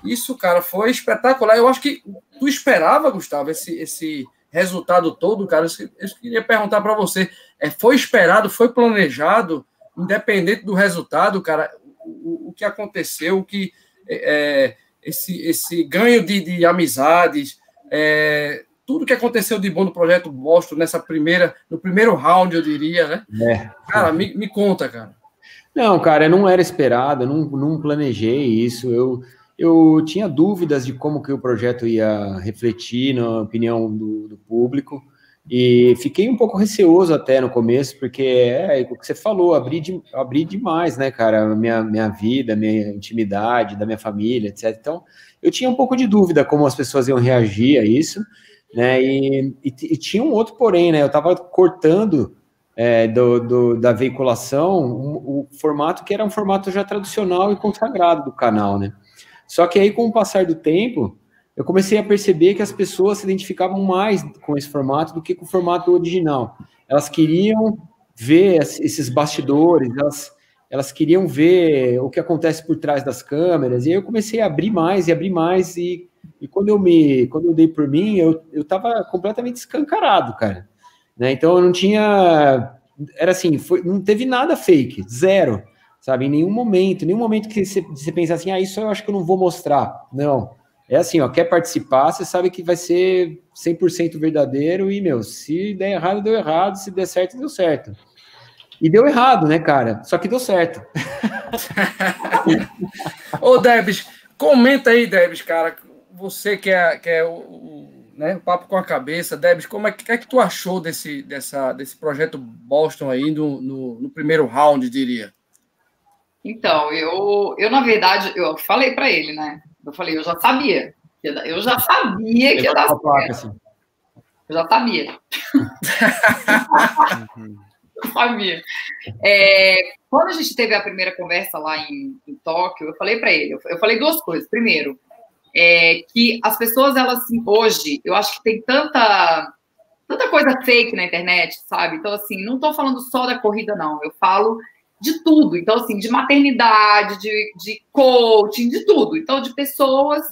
isso, cara, foi espetacular. Eu acho que tu esperava, Gustavo, esse, esse resultado todo, cara, eu queria perguntar para você, é, foi esperado, foi planejado, independente do resultado, cara, o, o que aconteceu, o que é, é, esse, esse ganho de, de amizades, é, tudo que aconteceu de bom no projeto Boston nessa primeira, no primeiro round, eu diria, né? É. Cara, me, me conta, cara. Não, cara, não era esperado, não, não planejei isso. Eu, eu tinha dúvidas de como que o projeto ia refletir na opinião do, do público. E fiquei um pouco receoso até no começo, porque é, é o que você falou, abri, de, abri demais, né, cara? Minha, minha vida, minha intimidade, da minha família, etc. Então, eu tinha um pouco de dúvida como as pessoas iam reagir a isso, né? E, e, e tinha um outro porém, né? Eu tava cortando é, do, do, da veiculação o formato que era um formato já tradicional e consagrado do canal, né? Só que aí, com o passar do tempo, eu comecei a perceber que as pessoas se identificavam mais com esse formato do que com o formato original. Elas queriam ver esses bastidores, elas, elas queriam ver o que acontece por trás das câmeras, e aí eu comecei a abrir mais e abrir mais, e, e quando eu me quando eu dei por mim, eu estava completamente escancarado, cara. Né? Então eu não tinha. Era assim, foi, não teve nada fake, zero, sabe? Em nenhum momento, nenhum momento que você, você pensa assim, ah, isso eu acho que eu não vou mostrar. Não é assim, ó, quer participar, você sabe que vai ser 100% verdadeiro e, meu, se der errado, deu errado, se der certo, deu certo. E deu errado, né, cara? Só que deu certo. (laughs) Ô, Debs, comenta aí, Debs, cara, você que é, que é o, o, né, o papo com a cabeça, Debs, como é que, é que tu achou desse, dessa, desse projeto Boston aí no, no, no primeiro round, diria? Então, eu, eu na verdade, eu falei para ele, né? Eu falei, eu já sabia. Eu já sabia que ia dar certo. Assim. Eu já sabia. (laughs) eu sabia. É, quando a gente teve a primeira conversa lá em, em Tóquio, eu falei para ele, eu falei duas coisas. Primeiro, é, que as pessoas, elas hoje, eu acho que tem tanta tanta coisa fake na internet, sabe? Então, assim, não estou falando só da corrida, não. Eu falo de tudo. Então, assim, de maternidade, de, de coaching, de tudo. Então, de pessoas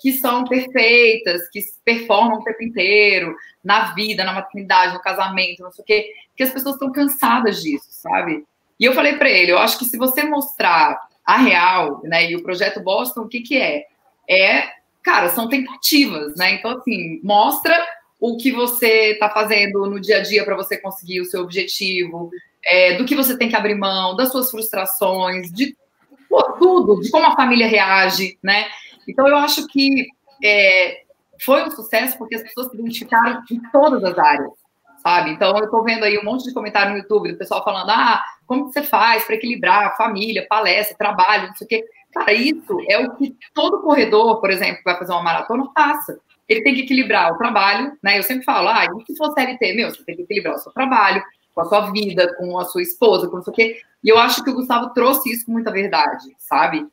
que são perfeitas, que performam o tempo inteiro, na vida, na maternidade, no casamento, não sei o quê, que as pessoas estão cansadas disso, sabe? E eu falei para ele, eu acho que se você mostrar a real, né, e o projeto Boston, o que que é? É, cara, são tentativas, né? Então, assim, mostra o que você está fazendo no dia a dia para você conseguir o seu objetivo, é, do que você tem que abrir mão, das suas frustrações, de pô, tudo, de como a família reage, né? Então, eu acho que é, foi um sucesso porque as pessoas se identificaram em todas as áreas, sabe? Então, eu estou vendo aí um monte de comentário no YouTube do pessoal falando, ah, como que você faz para equilibrar família, palestra, trabalho, não sei o quê. Cara, isso é o que todo corredor, por exemplo, que vai fazer uma maratona, passa. Ele tem que equilibrar o trabalho, né? Eu sempre falo, ah, e se for CLT, meu, você tem que equilibrar o seu trabalho, com a sua vida, com a sua esposa, com não sei o quê. E eu acho que o Gustavo trouxe isso com muita verdade, sabe?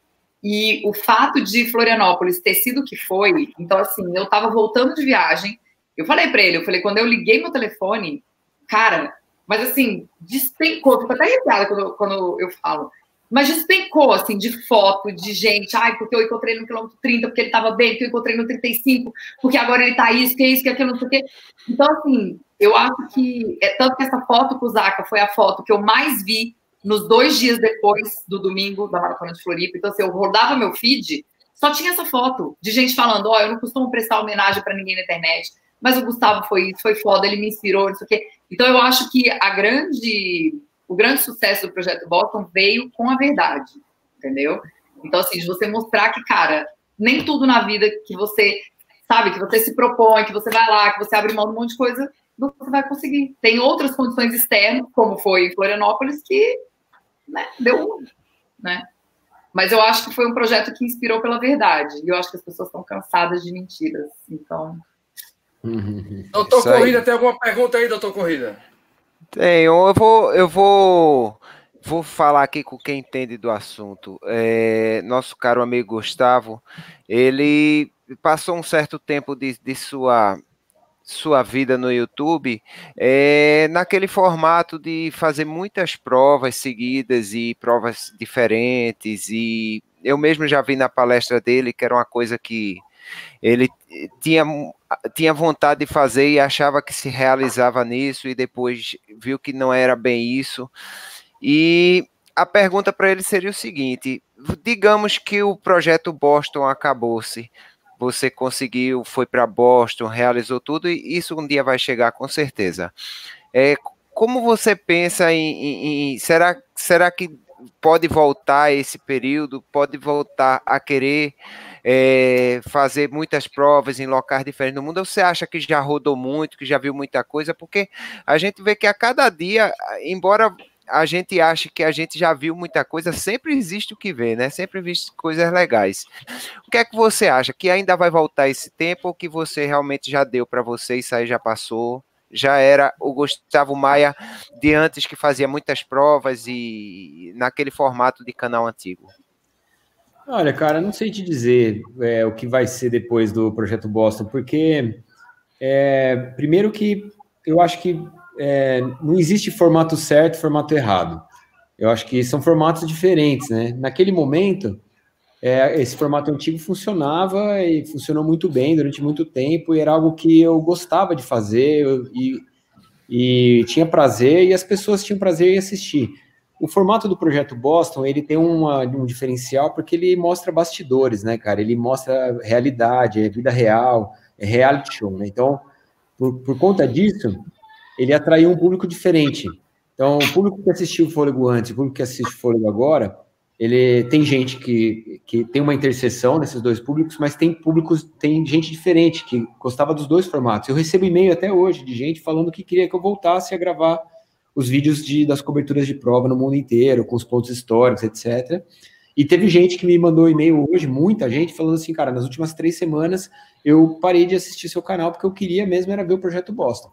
E o fato de Florianópolis ter sido o que foi, então assim, eu tava voltando de viagem, eu falei para ele, eu falei, quando eu liguei meu telefone, cara, mas assim, despencou, fico até arrepiada quando, quando eu falo, mas despencou, assim, de foto, de gente, ai, porque eu encontrei no quilômetro 30, porque ele tava bem, porque eu encontrei no 35, porque agora ele tá isso, que é isso, que é aquilo, não sei o quê. Então, assim, eu acho que, é, tanto que essa foto com o Zaca foi a foto que eu mais vi nos dois dias depois do domingo da Maratona de Floripa. Então, assim, eu rodava meu feed, só tinha essa foto de gente falando: Ó, oh, eu não costumo prestar homenagem para ninguém na internet, mas o Gustavo foi isso, foi foda, ele me inspirou, não sei o quê. Então, eu acho que a grande, o grande sucesso do projeto Boston veio com a verdade, entendeu? Então, assim, de você mostrar que, cara, nem tudo na vida que você sabe, que você se propõe, que você vai lá, que você abre mão de um monte de coisa, você vai conseguir. Tem outras condições externas, como foi em Florianópolis, que né, deu né? Mas eu acho que foi um projeto que inspirou pela verdade. E eu acho que as pessoas estão cansadas de mentiras. Então. doutor Corrida, tem alguma pergunta aí, doutor Corrida? Tenho. Eu vou, eu vou, vou falar aqui com quem entende do assunto. É, nosso caro amigo Gustavo, ele passou um certo tempo de, de sua sua vida no YouTube é, naquele formato de fazer muitas provas seguidas e provas diferentes e eu mesmo já vi na palestra dele que era uma coisa que ele tinha, tinha vontade de fazer e achava que se realizava nisso e depois viu que não era bem isso. E a pergunta para ele seria o seguinte digamos que o projeto Boston acabou-se. Você conseguiu, foi para Boston, realizou tudo, e isso um dia vai chegar com certeza. É, como você pensa em, em, em será, será que pode voltar esse período, pode voltar a querer é, fazer muitas provas em locais diferentes do mundo? Você acha que já rodou muito, que já viu muita coisa? Porque a gente vê que a cada dia, embora a gente ache que a gente já viu muita coisa, sempre existe o que ver, né? Sempre existe coisas legais. O que é que você acha? Que ainda vai voltar esse tempo ou que você realmente já deu para você isso aí já passou? Já era o Gustavo Maia de antes que fazia muitas provas e naquele formato de canal antigo? Olha, cara, não sei te dizer é, o que vai ser depois do Projeto Boston, porque é, primeiro que eu acho que é, não existe formato certo formato errado. Eu acho que são formatos diferentes, né? Naquele momento, é, esse formato antigo funcionava e funcionou muito bem durante muito tempo, e era algo que eu gostava de fazer e, e tinha prazer, e as pessoas tinham prazer em assistir. O formato do Projeto Boston, ele tem uma, um diferencial porque ele mostra bastidores, né, cara? Ele mostra realidade, é vida real, é reality show, né? Então, por, por conta disso, ele atraiu um público diferente. Então, o público que assistiu o Fôlego antes, o público que assiste o Fôlego agora, ele tem gente que, que tem uma interseção nesses dois públicos, mas tem públicos, tem gente diferente que gostava dos dois formatos. Eu recebo e-mail até hoje de gente falando que queria que eu voltasse a gravar os vídeos de, das coberturas de prova no mundo inteiro, com os pontos históricos, etc. E teve gente que me mandou e-mail hoje, muita gente, falando assim, cara, nas últimas três semanas eu parei de assistir seu canal porque eu queria mesmo era ver o Projeto Boston.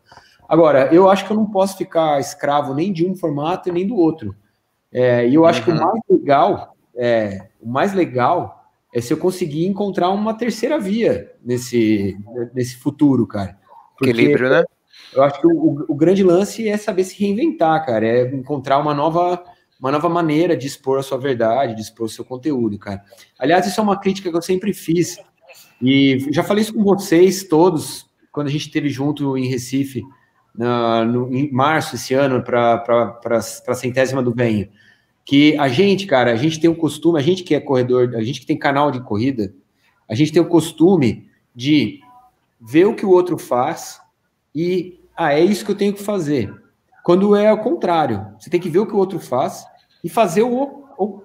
Agora, eu acho que eu não posso ficar escravo nem de um formato e nem do outro. É, e eu acho uhum. que o uhum. mais legal, é, o mais legal é se eu conseguir encontrar uma terceira via nesse, nesse futuro, cara. Porque, Equilíbrio, né? Eu acho que o, o, grande lance é saber se reinventar, cara, é encontrar uma nova, uma nova maneira de expor a sua verdade, de expor o seu conteúdo, cara. Aliás, isso é uma crítica que eu sempre fiz, e já falei isso com vocês todos, quando a gente esteve junto em Recife, na, no, em março esse ano, para a centésima do bem, que a gente, cara, a gente tem o costume, a gente que é corredor, a gente que tem canal de corrida, a gente tem o costume de ver o que o outro faz e ah, é isso que eu tenho que fazer. Quando é ao contrário, você tem que ver o que o outro faz e fazer o, o,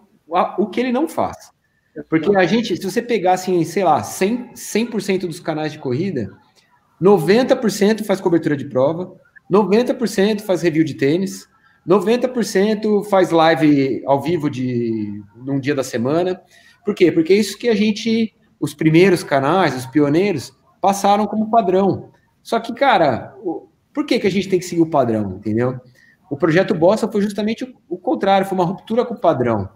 o que ele não faz. Porque a gente, se você pegar assim, sei lá, 100%, 100 dos canais de corrida, 90% faz cobertura de prova, 90% faz review de tênis, 90% faz live ao vivo de num dia da semana. Por quê? Porque é isso que a gente, os primeiros canais, os pioneiros, passaram como padrão. Só que, cara, por que, que a gente tem que seguir o padrão, entendeu? O projeto Bossa foi justamente o, contrário, foi uma ruptura com o padrão.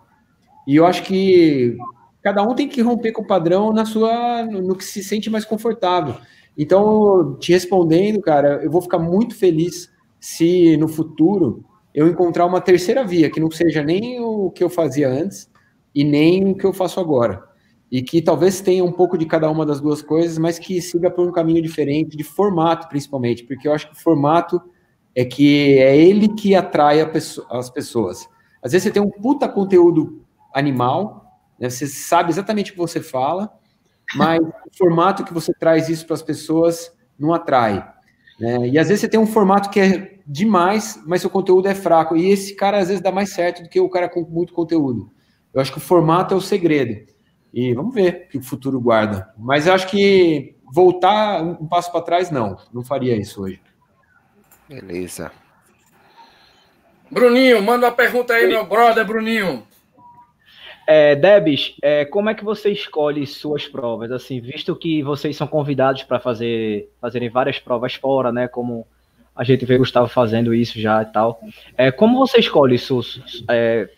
E eu acho que cada um tem que romper com o padrão na sua, no que se sente mais confortável. Então, te respondendo, cara, eu vou ficar muito feliz se no futuro eu encontrar uma terceira via, que não seja nem o que eu fazia antes e nem o que eu faço agora e que talvez tenha um pouco de cada uma das duas coisas, mas que siga por um caminho diferente, de formato principalmente, porque eu acho que o formato é que é ele que atrai pessoa, as pessoas. Às vezes você tem um puta conteúdo animal, né, você sabe exatamente o que você fala, mas o formato que você traz isso para as pessoas não atrai. Né? E às vezes você tem um formato que é demais, mas seu conteúdo é fraco, e esse cara às vezes dá mais certo do que o cara com muito conteúdo. Eu acho que o formato é o segredo. E vamos ver o que o futuro guarda. Mas eu acho que voltar um passo para trás, não. Não faria isso hoje. Beleza. Bruninho, manda uma pergunta aí, meu brother, Bruninho. É, Debs, é, como é que você escolhe suas provas? Assim, visto que vocês são convidados para fazer fazerem várias provas fora, né? Como a gente vê o Gustavo fazendo isso já e tal. É, como você escolhe isso? É,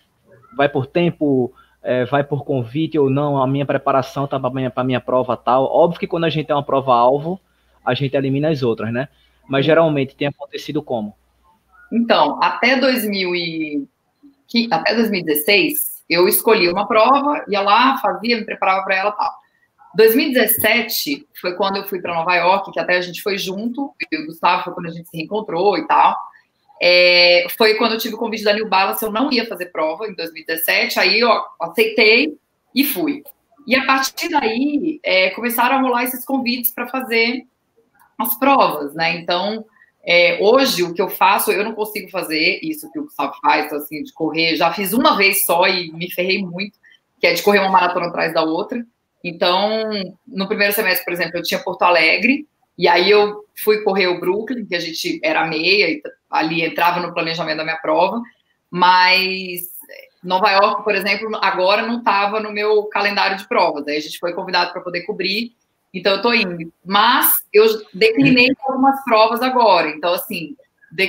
vai por tempo? É, vai por convite ou não, a minha preparação tá para minha, minha prova tal. Óbvio que quando a gente tem uma prova-alvo, a gente elimina as outras, né? Mas geralmente tem acontecido como? Então, até, 2000 e... até 2016, eu escolhi uma prova, ia lá, fazia, me preparava para ela tal. 2017 foi quando eu fui para Nova York, que até a gente foi junto, e o Gustavo foi quando a gente se reencontrou e tal. É, foi quando eu tive o convite da New Balance, eu não ia fazer prova em 2017, aí eu aceitei e fui. E a partir daí, é, começaram a rolar esses convites para fazer as provas, né? Então, é, hoje, o que eu faço, eu não consigo fazer isso que o Gustavo faz, então, assim, de correr. Já fiz uma vez só e me ferrei muito, que é de correr uma maratona atrás da outra. Então, no primeiro semestre, por exemplo, eu tinha Porto Alegre, e aí eu fui correr o Brooklyn, que a gente era meia, e ali entrava no planejamento da minha prova, mas Nova York, por exemplo, agora não estava no meu calendário de provas, aí a gente foi convidado para poder cobrir, então eu tô indo. Mas eu declinei algumas provas agora, então assim,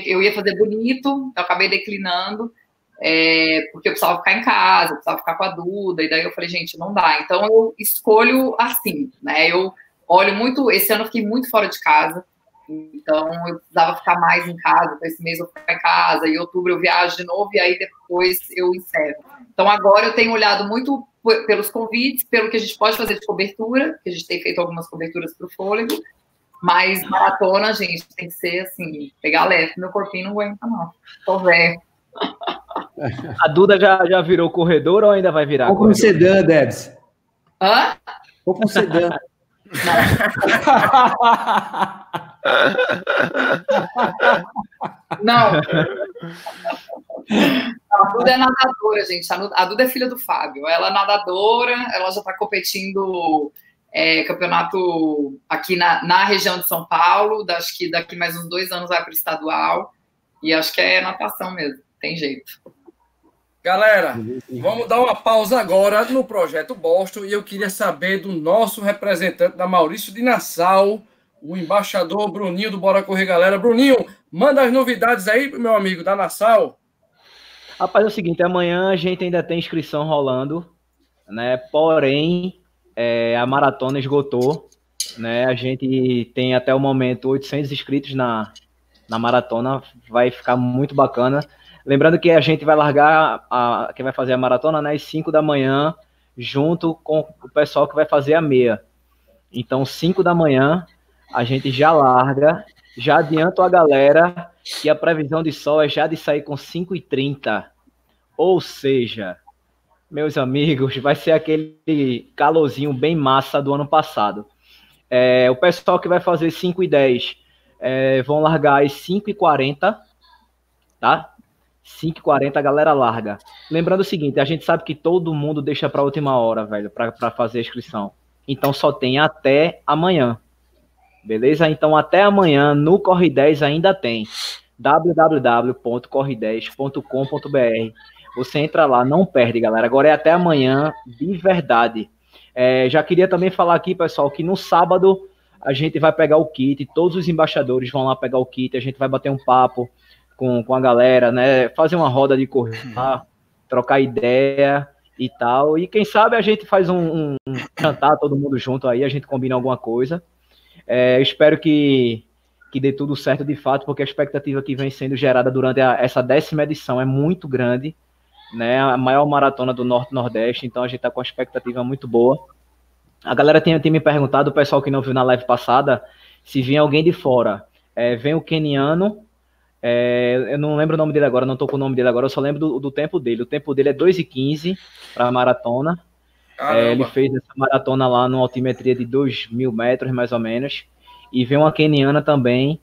eu ia fazer bonito, eu acabei declinando, é, porque eu precisava ficar em casa, eu precisava ficar com a Duda, e daí eu falei, gente, não dá. Então eu escolho assim, né? Eu olho muito, esse ano eu fiquei muito fora de casa, então eu precisava ficar mais em casa, então esse mês eu vou ficar em casa, em outubro eu viajo de novo, e aí depois eu encerro. Então agora eu tenho olhado muito pelos convites, pelo que a gente pode fazer de cobertura, que a gente tem feito algumas coberturas para o fôlego, mas maratona, gente, tem que ser assim, pegar leve, meu corpinho não aguenta não, tô velho. (laughs) A Duda já, já virou corredor ou ainda vai virar? Ou com sedã, Debs. Hã? Ou com sedã. Não. A Duda é nadadora, gente. A Duda é filha do Fábio. Ela é nadadora, ela já está competindo é, campeonato aqui na, na região de São Paulo. Acho que daqui mais uns dois anos vai para o estadual. E acho que é natação mesmo tem jeito. Galera, vamos dar uma pausa agora no projeto Boston e eu queria saber do nosso representante da Maurício de Nassau, o embaixador Bruninho do Bora Correr Galera. Bruninho, manda as novidades aí, meu amigo da Nassau. Rapaz, é o seguinte, amanhã a gente ainda tem inscrição rolando, né? Porém, é, a maratona esgotou, né? A gente tem até o momento 800 inscritos na, na maratona, vai ficar muito bacana. Lembrando que a gente vai largar, a, quem vai fazer a maratona, né, às 5 da manhã, junto com o pessoal que vai fazer a meia. Então, 5 da manhã, a gente já larga, já adianto a galera que a previsão de sol é já de sair com 5 e 30. Ou seja, meus amigos, vai ser aquele calorzinho bem massa do ano passado. É, o pessoal que vai fazer 5 e 10 é, vão largar às 5 e 40, tá? 5h40 a galera larga. Lembrando o seguinte, a gente sabe que todo mundo deixa para última hora, velho, para fazer a inscrição. Então só tem até amanhã. Beleza? Então até amanhã no Corre 10 ainda tem www.corre10.com.br. Você entra lá, não perde, galera. Agora é até amanhã, de verdade. É, já queria também falar aqui, pessoal, que no sábado a gente vai pegar o kit, todos os embaixadores vão lá pegar o kit, a gente vai bater um papo com, com a galera, né? Fazer uma roda de corrida, trocar ideia e tal. E quem sabe a gente faz um, um, um jantar todo mundo junto aí, a gente combina alguma coisa. É, espero que, que dê tudo certo de fato, porque a expectativa que vem sendo gerada durante a, essa décima edição é muito grande, né? A maior maratona do Norte-Nordeste, então a gente está com uma expectativa muito boa. A galera tem, tem me perguntado, o pessoal que não viu na live passada, se vinha alguém de fora. É, vem o keniano é, eu não lembro o nome dele agora, não tô com o nome dele agora, eu só lembro do, do tempo dele. O tempo dele é 2,15 para a maratona. É, ele fez essa maratona lá numa altimetria de 2 mil metros, mais ou menos. E vem uma keniana também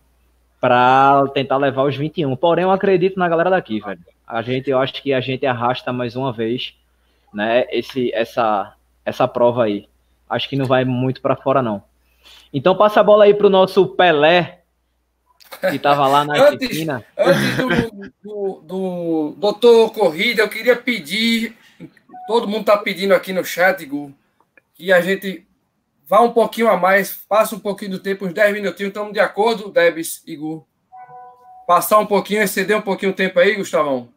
para tentar levar os 21. Porém, eu acredito na galera daqui, velho. A gente, eu acho que a gente arrasta mais uma vez, né? Esse, essa, essa prova aí. Acho que não vai muito para fora, não. Então, passa a bola aí pro nosso Pelé, que estava lá na antes, Argentina. Antes do, do, do, doutor Corrida, eu queria pedir, todo mundo está pedindo aqui no chat, Gu, que a gente vá um pouquinho a mais, passa um pouquinho do tempo, uns 10 minutinhos, estamos de acordo, Debs e Gu? Passar um pouquinho, exceder um pouquinho o tempo aí, Gustavão?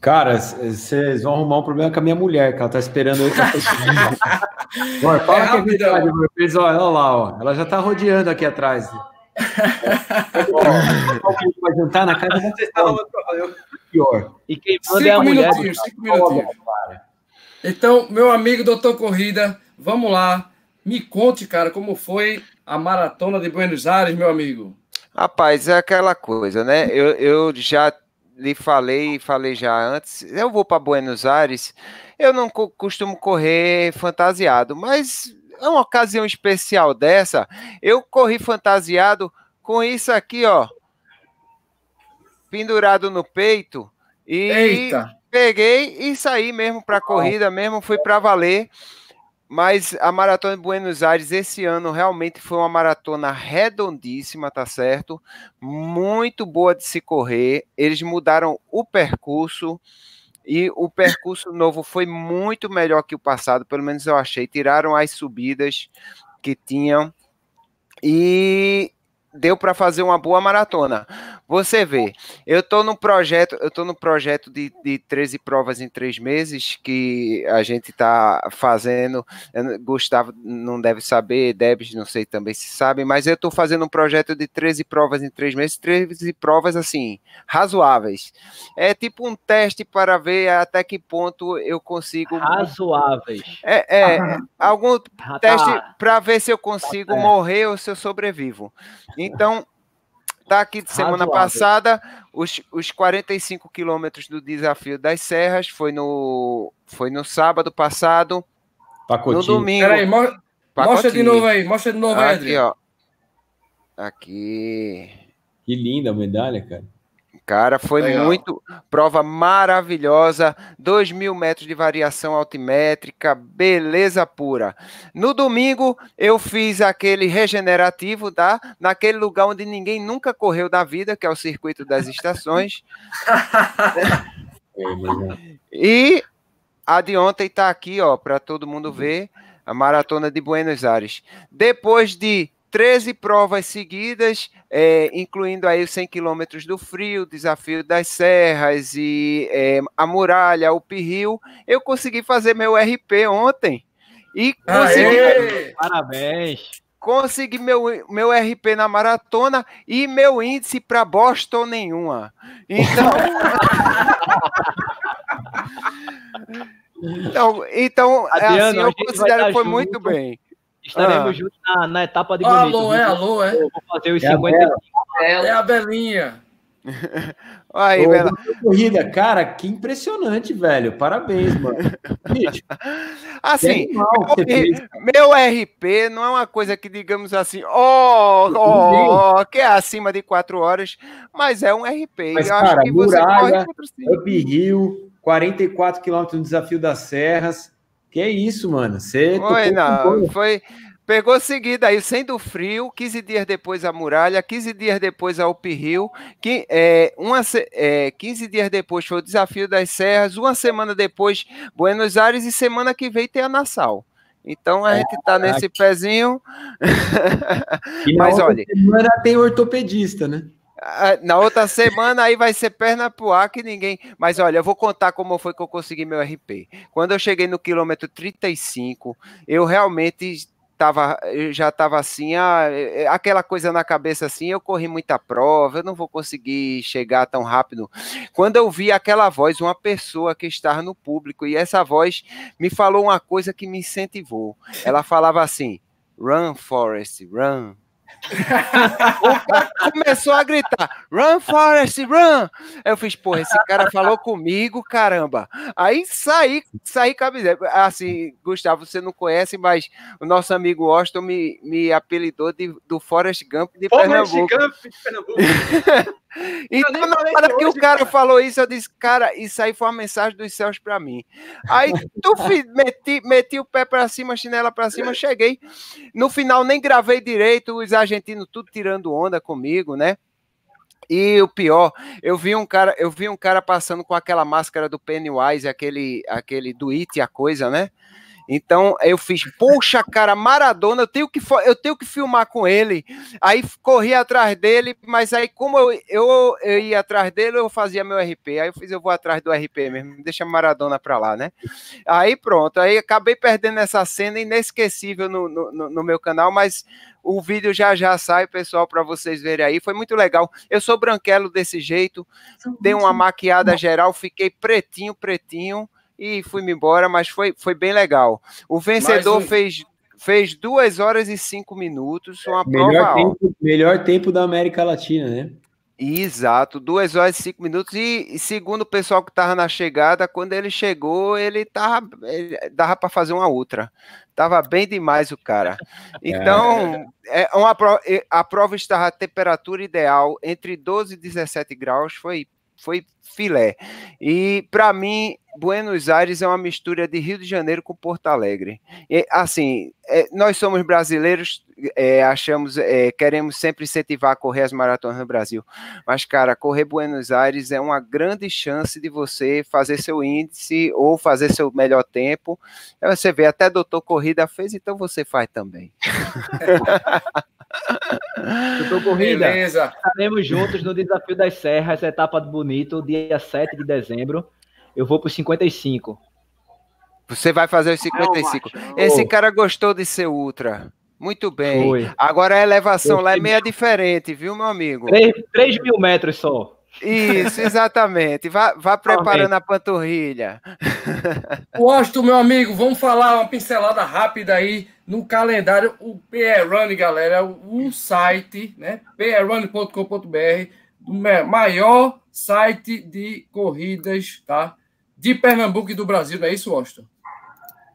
Cara, vocês vão arrumar um problema com a minha mulher, que ela tá esperando eu (laughs) Fala é que é verdade, meu Olha lá, ó. Ela já tá rodeando aqui atrás vai jantar na casa da Pior. E quem manda é a mulher. Cinco minutinhos. Então, meu amigo doutor Corrida, vamos lá. Me conte, cara, como foi a maratona de Buenos Aires, meu amigo. Rapaz, é aquela coisa, né? Eu, eu já lhe falei, falei já antes. Eu vou para Buenos Aires. Eu não costumo correr fantasiado, mas uma ocasião especial dessa, eu corri fantasiado com isso aqui, ó, pendurado no peito e Eita. Peguei e saí mesmo para a corrida, mesmo fui para valer. Mas a maratona de Buenos Aires esse ano realmente foi uma maratona redondíssima, tá certo? Muito boa de se correr. Eles mudaram o percurso e o percurso novo foi muito melhor que o passado, pelo menos eu achei. Tiraram as subidas que tinham e deu para fazer uma boa maratona. Você vê, eu estou no projeto, eu tô no projeto de, de 13 provas em três meses que a gente está fazendo. Gustavo não deve saber, Debs não sei também se sabe, mas eu estou fazendo um projeto de 13 provas em três meses, 13 provas assim, razoáveis. É tipo um teste para ver até que ponto eu consigo. Razoáveis. É, é (laughs) algum ah, teste tá. para ver se eu consigo tá morrer ou se eu sobrevivo. Então, tá aqui de semana Razoável. passada, os, os 45 quilômetros do desafio das serras, foi no, foi no sábado passado. Pacotinho. No domingo. Peraí, mo mostra de novo aí, mostra de novo aí, Aqui, ó. Aqui. Que linda a medalha, cara. Cara, foi Legal. muito. Prova maravilhosa. 2 mil metros de variação altimétrica, beleza pura. No domingo, eu fiz aquele regenerativo, tá? Naquele lugar onde ninguém nunca correu da vida, que é o circuito das estações. (laughs) e a de ontem tá aqui, ó, para todo mundo ver. A maratona de Buenos Aires. Depois de 13 provas seguidas, é, incluindo aí os 100 quilômetros do frio, desafio das serras e é, a muralha, o Pirril. Eu consegui fazer meu RP ontem. E consegui. Aê! Parabéns! Consegui meu, meu RP na maratona e meu índice para Boston nenhuma. Então. (laughs) então, então Adriano, assim, eu considero que foi junto. muito bem. Estaremos ah. juntos na, na, etapa de bonito. Alô, é, alô, é. Vou fazer os é 50 É a Belinha. (laughs) Aí, Ô, Bela. Corrida, cara, que impressionante, velho. Parabéns, mano. (laughs) assim, meu, meu, RP não é uma coisa que, digamos assim, ó, oh, oh, oh, que é acima de quatro horas, mas é um RP. Mas, Eu cara, acho que Muralha, Up Rio, 44 quilômetros no Desafio das Serras. Que é isso, mano? Você foi, não, foi pegou seguida aí, sendo frio, 15 dias depois a muralha, 15 dias depois a Uphill, que, é, uma, é, 15 dias depois foi o desafio das serras, uma semana depois Buenos Aires e semana que vem tem a Nassau. Então a gente tá nesse pezinho. (laughs) Mas olha. Semana tem ortopedista, né? Na outra semana aí vai ser perna pro ar que ninguém. Mas olha, eu vou contar como foi que eu consegui meu RP. Quando eu cheguei no quilômetro 35, eu realmente tava, já estava assim, ah, é, é, aquela coisa na cabeça assim, eu corri muita prova, eu não vou conseguir chegar tão rápido. Quando eu vi aquela voz, uma pessoa que estava no público, e essa voz me falou uma coisa que me incentivou. Ela falava assim: Run, Forest, run, o cara começou a gritar: Run, Forest, run! Eu fiz, porra, esse cara falou comigo, caramba. Aí saí, saí cabelo. Assim, Gustavo, você não conhece, mas o nosso amigo Austin me, me apelidou de, do Forest Gump de Forrest Pernambuco. Gump de Pernambuco. (laughs) então, na hora que o cara falou isso, eu disse, cara, isso aí foi uma mensagem dos céus para mim. Aí tu meti, meti o pé para cima, a chinela para cima, cheguei. No final nem gravei direito, os argentinos tudo tirando onda comigo, né? E o pior, eu vi um cara, eu vi um cara passando com aquela máscara do Pennywise, aquele aquele do It a coisa, né? Então eu fiz, poxa, cara, Maradona, eu tenho que, eu tenho que filmar com ele. Aí corri atrás dele, mas aí, como eu, eu, eu ia atrás dele, eu fazia meu RP. Aí eu fiz, eu vou atrás do RP mesmo, deixa Maradona pra lá, né? Aí pronto, aí acabei perdendo essa cena inesquecível no, no, no meu canal, mas o vídeo já já sai, pessoal, para vocês verem aí. Foi muito legal. Eu sou branquelo desse jeito, dei uma maquiada geral, fiquei pretinho, pretinho e fui-me embora, mas foi, foi bem legal. O vencedor um... fez, fez duas horas e cinco minutos, uma melhor prova tempo, Melhor tempo da América Latina, né? Exato, duas horas e cinco minutos. E, segundo o pessoal que estava na chegada, quando ele chegou, ele tava. Ele, dava para fazer uma outra. Tava bem demais o cara. (laughs) Então, é. uma prova, a prova estava a temperatura ideal entre 12 e 17 graus. Foi foi filé. E para mim, Buenos Aires é uma mistura de Rio de Janeiro com Porto Alegre. E, assim, é, nós somos brasileiros, é, achamos, é, queremos sempre incentivar a correr as maratonas no Brasil. Mas, cara, correr Buenos Aires é uma grande chance de você fazer seu índice ou fazer seu melhor tempo. Você vê, até doutor Corrida fez, então você faz também. (laughs) Doutor Corrida, Beleza. estaremos juntos no Desafio das Serras, etapa do Bonito, dia 7 de dezembro. Eu vou para os 55. Você vai fazer os 55. Não, Esse cara gostou de ser ultra. Muito bem. Foi. Agora a elevação lá é meio diferente, viu, meu amigo? 3, 3 mil metros só. Isso, exatamente. Vá, vá preparando a panturrilha. (laughs) Washington, meu amigo, vamos falar uma pincelada rápida aí no calendário. O PR Run, galera, o site, né? prrun.com.br, o maior site de corridas, tá? De Pernambuco e do Brasil, não é isso, Washington?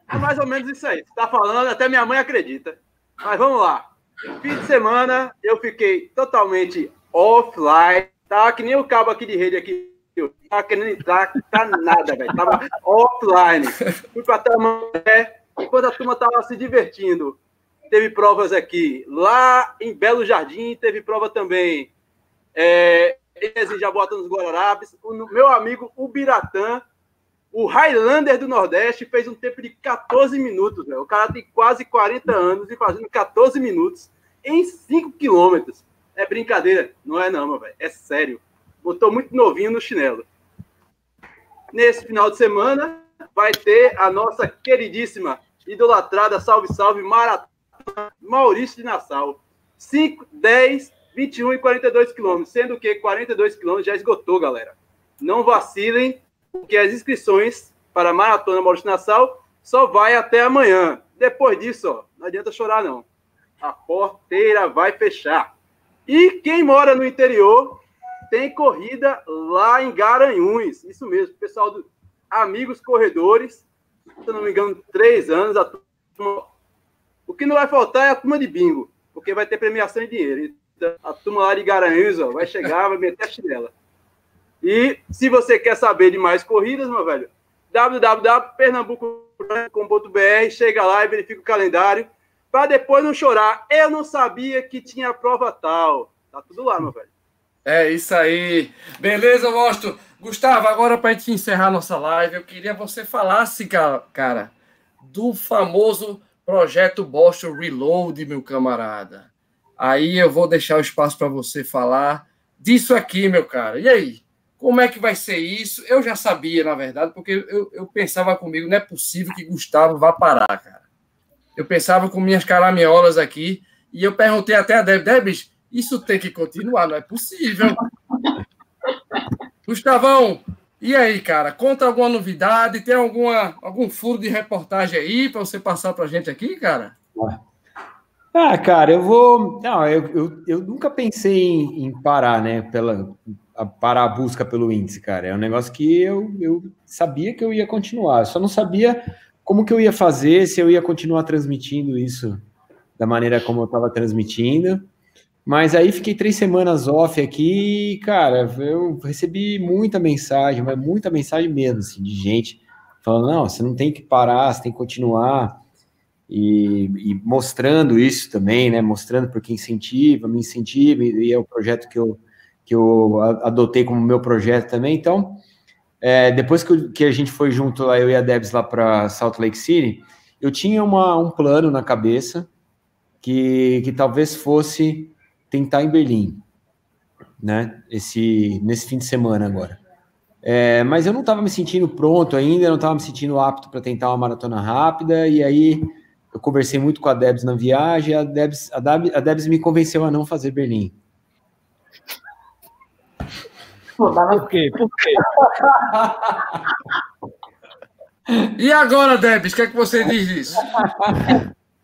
É mais ou menos isso aí. Você tá falando, até minha mãe acredita. Mas vamos lá. Fim de semana, eu fiquei totalmente offline Tava que nem o cabo aqui de rede aqui. Tava querendo entrar, tá nada, velho. Tava offline. Fui pra Tamanté, enquanto a turma tava se divertindo. Teve provas aqui. Lá em Belo Jardim, teve prova também. É, já bota nos Guararapes. O meu amigo Ubiratã, o Highlander do Nordeste, fez um tempo de 14 minutos. Véio. O cara tem quase 40 anos e fazendo 14 minutos em 5 quilômetros. É brincadeira. Não é não, meu velho. É sério. Botou muito novinho no chinelo. Nesse final de semana, vai ter a nossa queridíssima, idolatrada, salve, salve, maratona Maurício de Nassau. 5, 10, 21 e 42 quilômetros. Sendo que 42 quilômetros já esgotou, galera. Não vacilem, porque as inscrições para a Maratona Maurício Nassau só vai até amanhã. Depois disso, ó, não adianta chorar, não. A porteira vai fechar. E quem mora no interior tem corrida lá em Garanhuns. Isso mesmo, pessoal do Amigos Corredores. Se não me engano, três anos. Turma... O que não vai faltar é a turma de bingo, porque vai ter premiação em dinheiro. Então, a turma lá de Garanhuns ó, vai chegar, vai meter a chinela. E se você quer saber de mais corridas, meu velho, www.pernambuco.com.br, chega lá e verifica o calendário para depois não chorar. Eu não sabia que tinha prova tal. Tá tudo lá, meu velho. É isso aí. Beleza, Mosto. Gustavo, agora para a gente encerrar nossa live, eu queria que você falasse, cara, do famoso projeto Boston Reload, meu camarada. Aí eu vou deixar o espaço para você falar disso aqui, meu cara. E aí? Como é que vai ser isso? Eu já sabia, na verdade, porque eu, eu pensava comigo, não é possível que Gustavo vá parar, cara. Eu pensava com minhas caraminholas aqui e eu perguntei até a Deb, Debs, isso tem que continuar, não é possível. (laughs) Gustavão, e aí, cara? Conta alguma novidade? Tem alguma, algum furo de reportagem aí para você passar para a gente aqui, cara? Ah, cara, eu vou. Não, eu, eu, eu nunca pensei em, em, parar, né? Pela, a, parar a busca pelo índice, cara. É um negócio que eu, eu sabia que eu ia continuar. Eu só não sabia como que eu ia fazer, se eu ia continuar transmitindo isso da maneira como eu estava transmitindo. Mas aí fiquei três semanas off aqui e, cara, eu recebi muita mensagem, mas muita mensagem mesmo, assim, de gente falando, não, você não tem que parar, você tem que continuar. E, e mostrando isso também, né? Mostrando porque incentiva, me incentiva, e é o projeto que eu, que eu adotei como meu projeto também. Então, é, depois que, que, a gente foi junto lá, eu e a Debs lá para Salt Lake City, eu tinha uma, um plano na cabeça que, que talvez fosse tentar em Berlim, né? Esse, nesse fim de semana agora. É, mas eu não estava me sentindo pronto ainda, não estava me sentindo apto para tentar uma maratona rápida, e aí eu conversei muito com a Debs na viagem, a Debs, a Debs, a Debs me convenceu a não fazer Berlim. Por quê? Por quê? (laughs) e agora, Debs, o que é que você diz disso?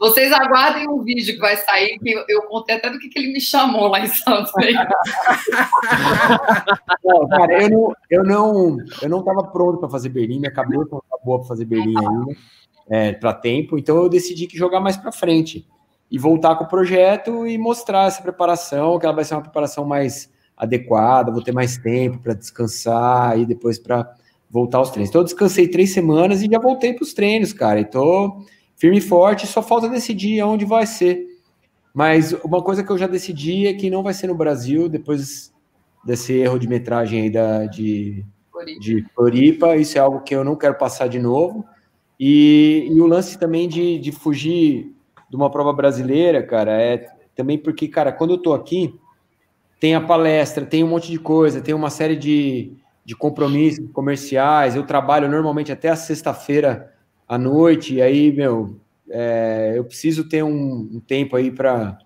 Vocês aguardem um vídeo que vai sair, que eu, contei até do que, que ele me chamou lá em Santos. (laughs) não, cara, eu não, eu não, eu não estava pronto para fazer Berlim, minha cabeça não estava boa para fazer Berlim ainda, é, para tempo, então eu decidi que jogar mais para frente e voltar com o projeto e mostrar essa preparação, que ela vai ser uma preparação mais adequada, vou ter mais tempo para descansar e depois para voltar aos treinos. Então, eu descansei três semanas e já voltei para os treinos, cara. E tô firme e forte, só falta decidir onde vai ser. Mas uma coisa que eu já decidi é que não vai ser no Brasil, depois desse erro de metragem aí da, de, de Floripa, isso é algo que eu não quero passar de novo. E, e o lance também de, de fugir de uma prova brasileira, cara, é também porque, cara, quando eu tô aqui, tem a palestra, tem um monte de coisa, tem uma série de, de compromissos comerciais. Eu trabalho normalmente até a sexta-feira à noite, e aí, meu, é, eu preciso ter um, um tempo aí para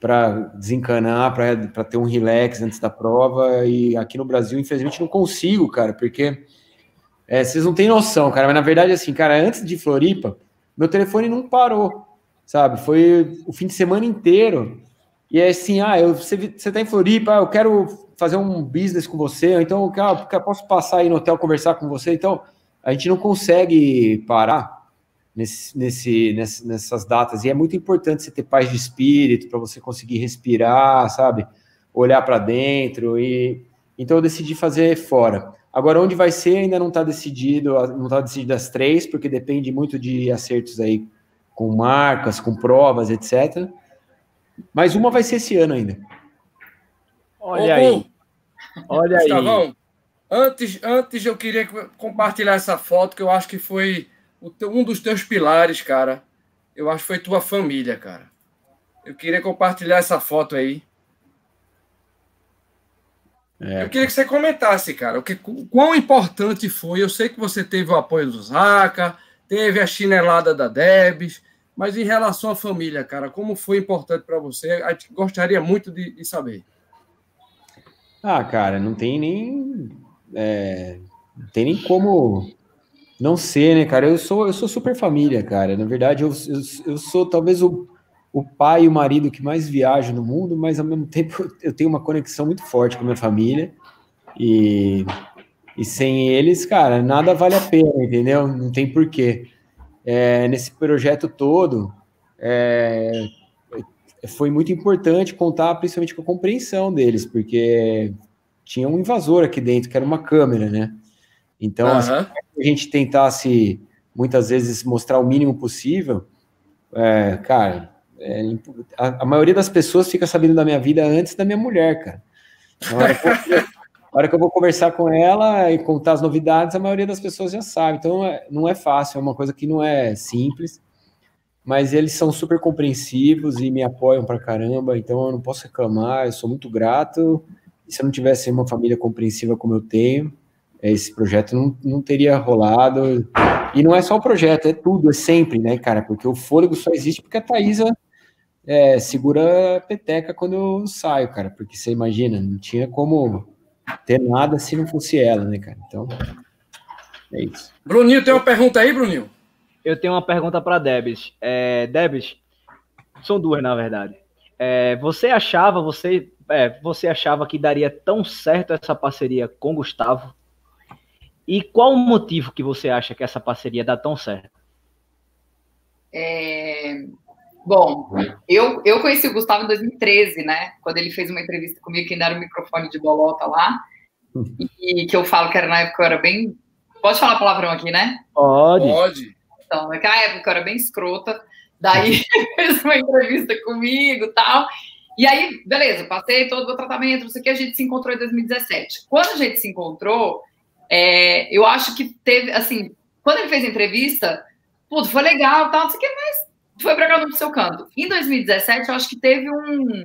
para desencanar, para ter um relax antes da prova. E aqui no Brasil, infelizmente, não consigo, cara, porque é, vocês não têm noção, cara. Mas na verdade, assim, cara, antes de Floripa, meu telefone não parou, sabe? Foi o fim de semana inteiro. E é assim, ah, eu, você, você tá em Floripa, eu quero fazer um business com você, então eu posso passar aí no hotel conversar com você. Então, a gente não consegue parar nesse, nesse, nessas datas. E é muito importante você ter paz de espírito para você conseguir respirar, sabe? Olhar para dentro. E então eu decidi fazer fora. Agora, onde vai ser ainda não está decidido, não está decidido as três, porque depende muito de acertos aí com marcas, com provas, etc. Mas uma vai ser esse ano ainda. Olha aí. Olha aí. Antes, antes eu queria compartilhar essa foto que eu acho que foi teu, um dos teus pilares, cara, eu acho que foi tua família, cara. Eu queria compartilhar essa foto aí. É. Eu queria que você comentasse, cara, o que, quão importante foi. Eu sei que você teve o apoio do Zaca, teve a chinelada da Debs, mas em relação à família, cara, como foi importante para você? Gostaria muito de, de, saber. Ah, cara, não tem nem. É, não tem nem como não ser, né, cara? Eu sou, eu sou super família, cara. Na verdade, eu, eu, eu sou talvez o, o pai e o marido que mais viaja no mundo, mas ao mesmo tempo (laughs) eu tenho uma conexão muito forte com a minha família. E, e sem eles, cara, nada vale a pena, entendeu? Não tem porquê. É, nesse projeto todo, é, foi muito importante contar principalmente com a compreensão deles, porque tinha um invasor aqui dentro, que era uma câmera, né? Então, uhum. assim, a gente tentasse muitas vezes mostrar o mínimo possível, é, cara, é, a, a, maioria das pessoas fica sabendo da minha vida antes da minha mulher, cara. Eu, a hora que eu vou conversar com ela e contar as novidades, a maioria das pessoas já sabe. Então, é, não é fácil, é uma coisa que não é simples, mas eles são super compreensivos e me apoiam pra caramba, então eu não posso reclamar, eu sou muito grato. E se eu não tivesse uma família compreensiva como eu tenho, esse projeto não, não teria rolado. E não é só o projeto, é tudo, é sempre, né, cara? Porque o fôlego só existe porque a Thaisa é, segura a peteca quando eu saio, cara. Porque você imagina, não tinha como ter nada se não fosse ela, né, cara? Então, é isso. Bruninho, tem uma pergunta aí, Bruninho? Eu tenho uma pergunta para Debs. É, Debs, são duas, na verdade. É, você achava, você, é, você achava que daria tão certo essa parceria com Gustavo? E qual o motivo que você acha que essa parceria dá tão certo? É... Bom, eu, eu conheci o Gustavo em 2013, né? Quando ele fez uma entrevista comigo, que ainda era o microfone de bolota lá. E que eu falo que era na época eu era bem. Pode falar palavrão aqui, né? Pode. Pode. Então, naquela época eu era bem escrota. Daí (laughs) fez uma entrevista comigo e tal. E aí, beleza, passei todo o tratamento, não sei o que, a gente se encontrou em 2017. Quando a gente se encontrou, é, eu acho que teve, assim, quando ele fez a entrevista, puto, foi legal, tal, não sei o que, mas foi para cada um do seu canto. Em 2017, eu acho que teve um,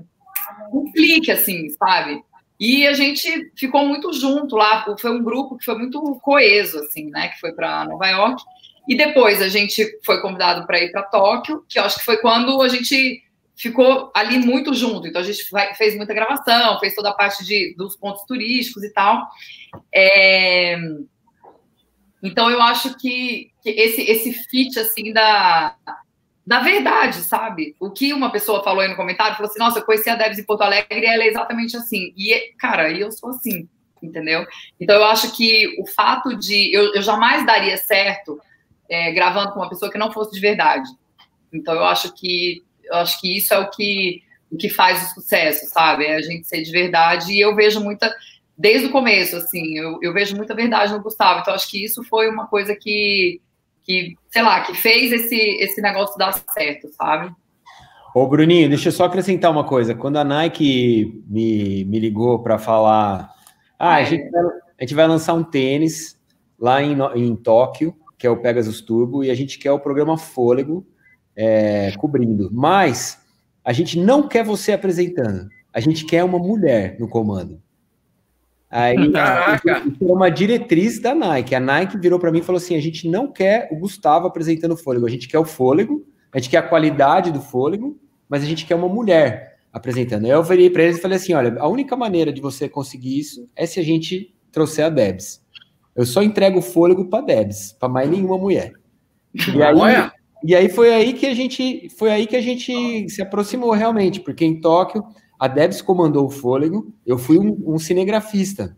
um clique, assim, sabe? E a gente ficou muito junto lá, foi um grupo que foi muito coeso, assim, né? Que foi para Nova York. E depois a gente foi convidado para ir para Tóquio, que eu acho que foi quando a gente ficou ali muito junto. Então a gente fez muita gravação, fez toda a parte de, dos pontos turísticos e tal. É... Então eu acho que, que, esse, esse fit assim da, da verdade, sabe? O que uma pessoa falou aí no comentário, falou assim, nossa, eu conheci a Debs em Porto Alegre e ela é exatamente assim. E, cara, eu sou assim, entendeu? Então eu acho que o fato de... Eu, eu jamais daria certo é, gravando com uma pessoa que não fosse de verdade. Então eu acho que eu acho que isso é o que o que faz o sucesso, sabe? É a gente ser de verdade. E eu vejo muita, desde o começo, assim, eu, eu vejo muita verdade no Gustavo. Então, acho que isso foi uma coisa que, que sei lá, que fez esse, esse negócio dar certo, sabe? Ô, Bruninho, deixa eu só acrescentar uma coisa. Quando a Nike me, me ligou para falar, ah, a gente, vai, a gente vai lançar um tênis lá em, em Tóquio, que é o Pegasus Turbo, e a gente quer o programa Fôlego é, cobrindo. Mas a gente não quer você apresentando, a gente quer uma mulher no comando. Aí, (laughs) Caraca. Isso uma diretriz da Nike. A Nike virou para mim e falou assim: a gente não quer o Gustavo apresentando o fôlego, a gente quer o fôlego, a gente quer a qualidade do fôlego, mas a gente quer uma mulher apresentando. Aí eu virei para eles e falei assim: olha, a única maneira de você conseguir isso é se a gente trouxer a Debs. Eu só entrego o fôlego para Debs, para mais nenhuma mulher. E aí, e aí foi aí que a gente foi aí que a gente se aproximou realmente, porque em Tóquio a Debs comandou o fôlego, eu fui um, um cinegrafista,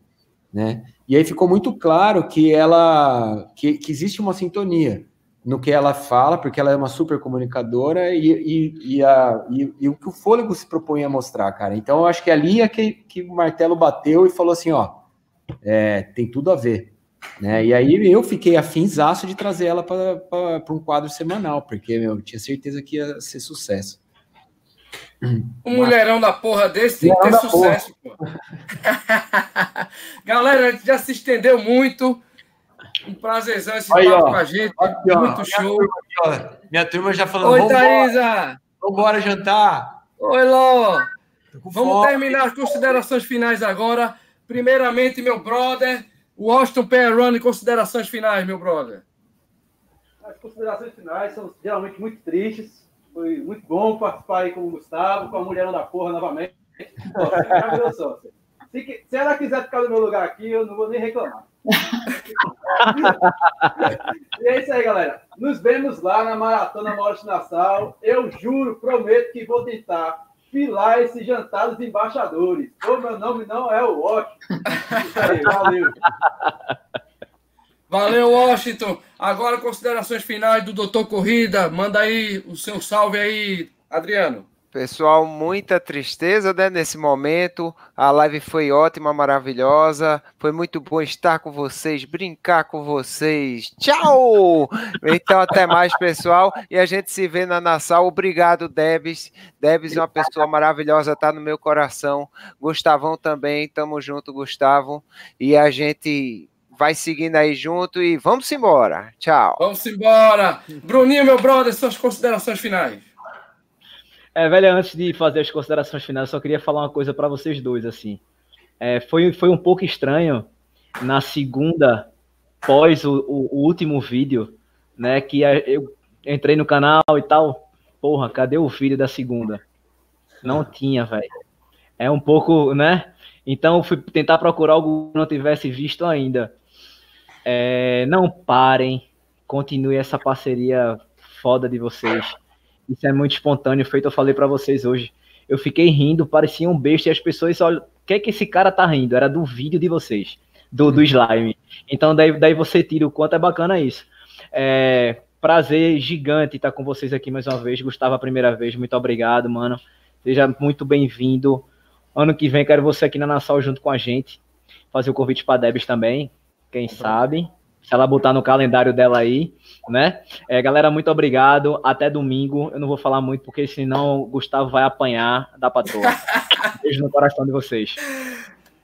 né? E aí ficou muito claro que ela que, que, existe uma sintonia no que ela fala, porque ela é uma super comunicadora e, e, e, a, e, e o que o fôlego se propõe a mostrar, cara. Então eu acho que ali é que, que o martelo bateu e falou assim, ó, é, tem tudo a ver. Né? E aí eu fiquei afinzaço de trazer ela para um quadro semanal, porque meu, eu tinha certeza que ia ser sucesso. Um mulherão da porra desse tem que ter sucesso, pô. (laughs) Galera, a gente já se estendeu muito. Um prazerzão esse Aí, papo ó, com a gente. Aqui, muito minha show. Turma, minha turma já falando. Oi, Thaisa. Vambora jantar. Oi, Ló. Vamos fome. terminar as considerações finais agora. Primeiramente, meu brother, Washington Perrone, considerações finais, meu brother. As considerações finais são geralmente muito tristes foi muito bom participar aí com o Gustavo, com a mulher da porra novamente. se, se ela quiser ficar no meu lugar aqui, eu não vou nem reclamar. e é isso aí, galera. Nos vemos lá na Maratona Morte Nassau. Eu juro, prometo que vou tentar filar esse jantar dos embaixadores. O meu nome não é o Washington. Isso aí, valeu. Valeu, Washington. Agora, considerações finais do Doutor Corrida. Manda aí o seu salve aí, Adriano. Pessoal, muita tristeza né, nesse momento. A live foi ótima, maravilhosa. Foi muito bom estar com vocês, brincar com vocês. Tchau! Então, até mais, pessoal. E a gente se vê na Nassau. Obrigado, Debs. Debs é uma pessoa maravilhosa, tá no meu coração. Gustavão também. Tamo junto, Gustavo. E a gente vai seguindo aí junto e vamos embora. Tchau. Vamos embora. Bruninho, meu brother, suas considerações finais. É, velho, antes de fazer as considerações finais, só queria falar uma coisa para vocês dois, assim. É, foi, foi um pouco estranho na segunda, pós o, o, o último vídeo, né, que eu entrei no canal e tal, porra, cadê o vídeo da segunda? Não tinha, velho. É um pouco, né? Então fui tentar procurar algo que não tivesse visto ainda. É, não parem, continue essa parceria foda de vocês. Isso é muito espontâneo, feito eu falei para vocês hoje. Eu fiquei rindo, parecia um besta e as pessoas olham, o que é que esse cara tá rindo? Era do vídeo de vocês, do, do slime. Então daí, daí você tira o quanto é bacana isso. É, prazer gigante estar com vocês aqui mais uma vez. Gustavo, a primeira vez, muito obrigado, mano. Seja muito bem-vindo. Ano que vem quero você aqui na Nassau junto com a gente. Fazer o convite para Debs também quem sabe. Se ela botar no calendário dela aí, né? É, galera, muito obrigado. Até domingo. Eu não vou falar muito, porque senão o Gustavo vai apanhar da patroa. (laughs) Beijo no coração de vocês.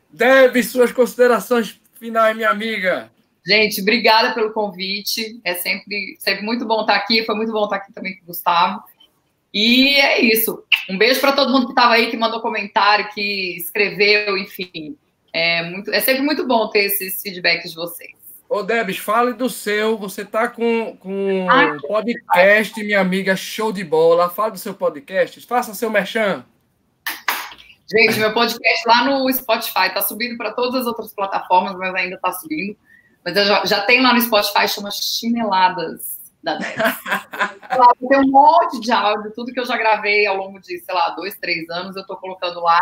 Deve suas considerações finais, minha amiga. Gente, obrigada pelo convite. É sempre, sempre muito bom estar aqui. Foi muito bom estar aqui também com o Gustavo. E é isso. Um beijo para todo mundo que estava aí, que mandou comentário, que escreveu, enfim. É, muito, é sempre muito bom ter esses feedbacks de vocês. Ô, Debs, fale do seu. Você está com, com ah, um podcast, minha amiga, show de bola. Fale do seu podcast. Faça seu merchan. Gente, meu podcast lá no Spotify está subindo para todas as outras plataformas, mas ainda está subindo. Mas eu já, já tenho lá no Spotify, chama Chineladas da Debs. (laughs) tem um monte de áudio, tudo que eu já gravei ao longo de, sei lá, dois, três anos, eu estou colocando lá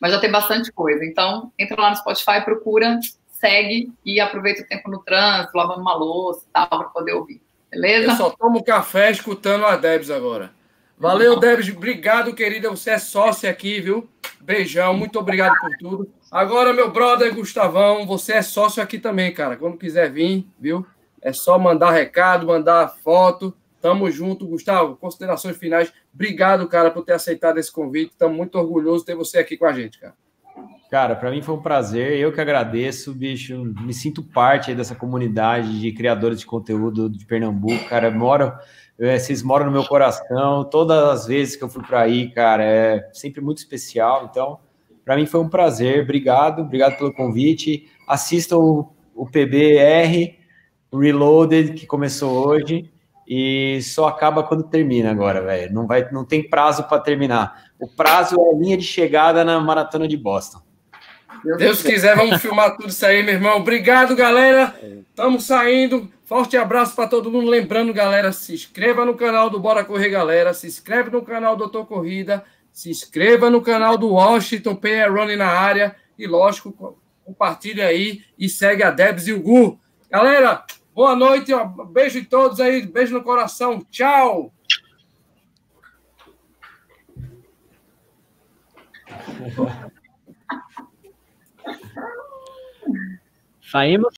mas já tem bastante coisa. Então, entra lá no Spotify, procura, segue e aproveita o tempo no trânsito, lavando uma louça e tal, para poder ouvir. Beleza? Eu só tomo café escutando a Debs agora. Valeu, Debs. Obrigado, querida. Você é sócia aqui, viu? Beijão. Muito obrigado por tudo. Agora, meu brother Gustavão, você é sócio aqui também, cara. Quando quiser vir, viu? É só mandar recado, mandar foto. Tamo junto, Gustavo. Considerações finais. Obrigado, cara, por ter aceitado esse convite. Estamos muito orgulhosos de ter você aqui com a gente, cara. Cara, para mim foi um prazer. Eu que agradeço, bicho. Me sinto parte dessa comunidade de criadores de conteúdo de Pernambuco, cara. Moro, é, vocês moram no meu coração. Todas as vezes que eu fui para aí, cara, é sempre muito especial. Então, para mim foi um prazer. Obrigado, obrigado pelo convite. Assistam o, o PBR Reloaded que começou hoje e só acaba quando termina agora, velho. Não vai, não tem prazo para terminar. O prazo é a linha de chegada na maratona de Boston. Deus quiser, vamos filmar tudo isso aí, meu irmão. Obrigado, galera. Estamos saindo. Forte abraço para todo mundo. Lembrando, galera, se inscreva no canal do Bora Correr, galera. Se inscreve no canal do Doutor Corrida. Se inscreva no canal do Washington PR Running na área. E, lógico, compartilha aí e segue a Debs e o Gu. Galera, boa noite. Beijo em todos aí. Beijo no coração. Tchau. Saímos?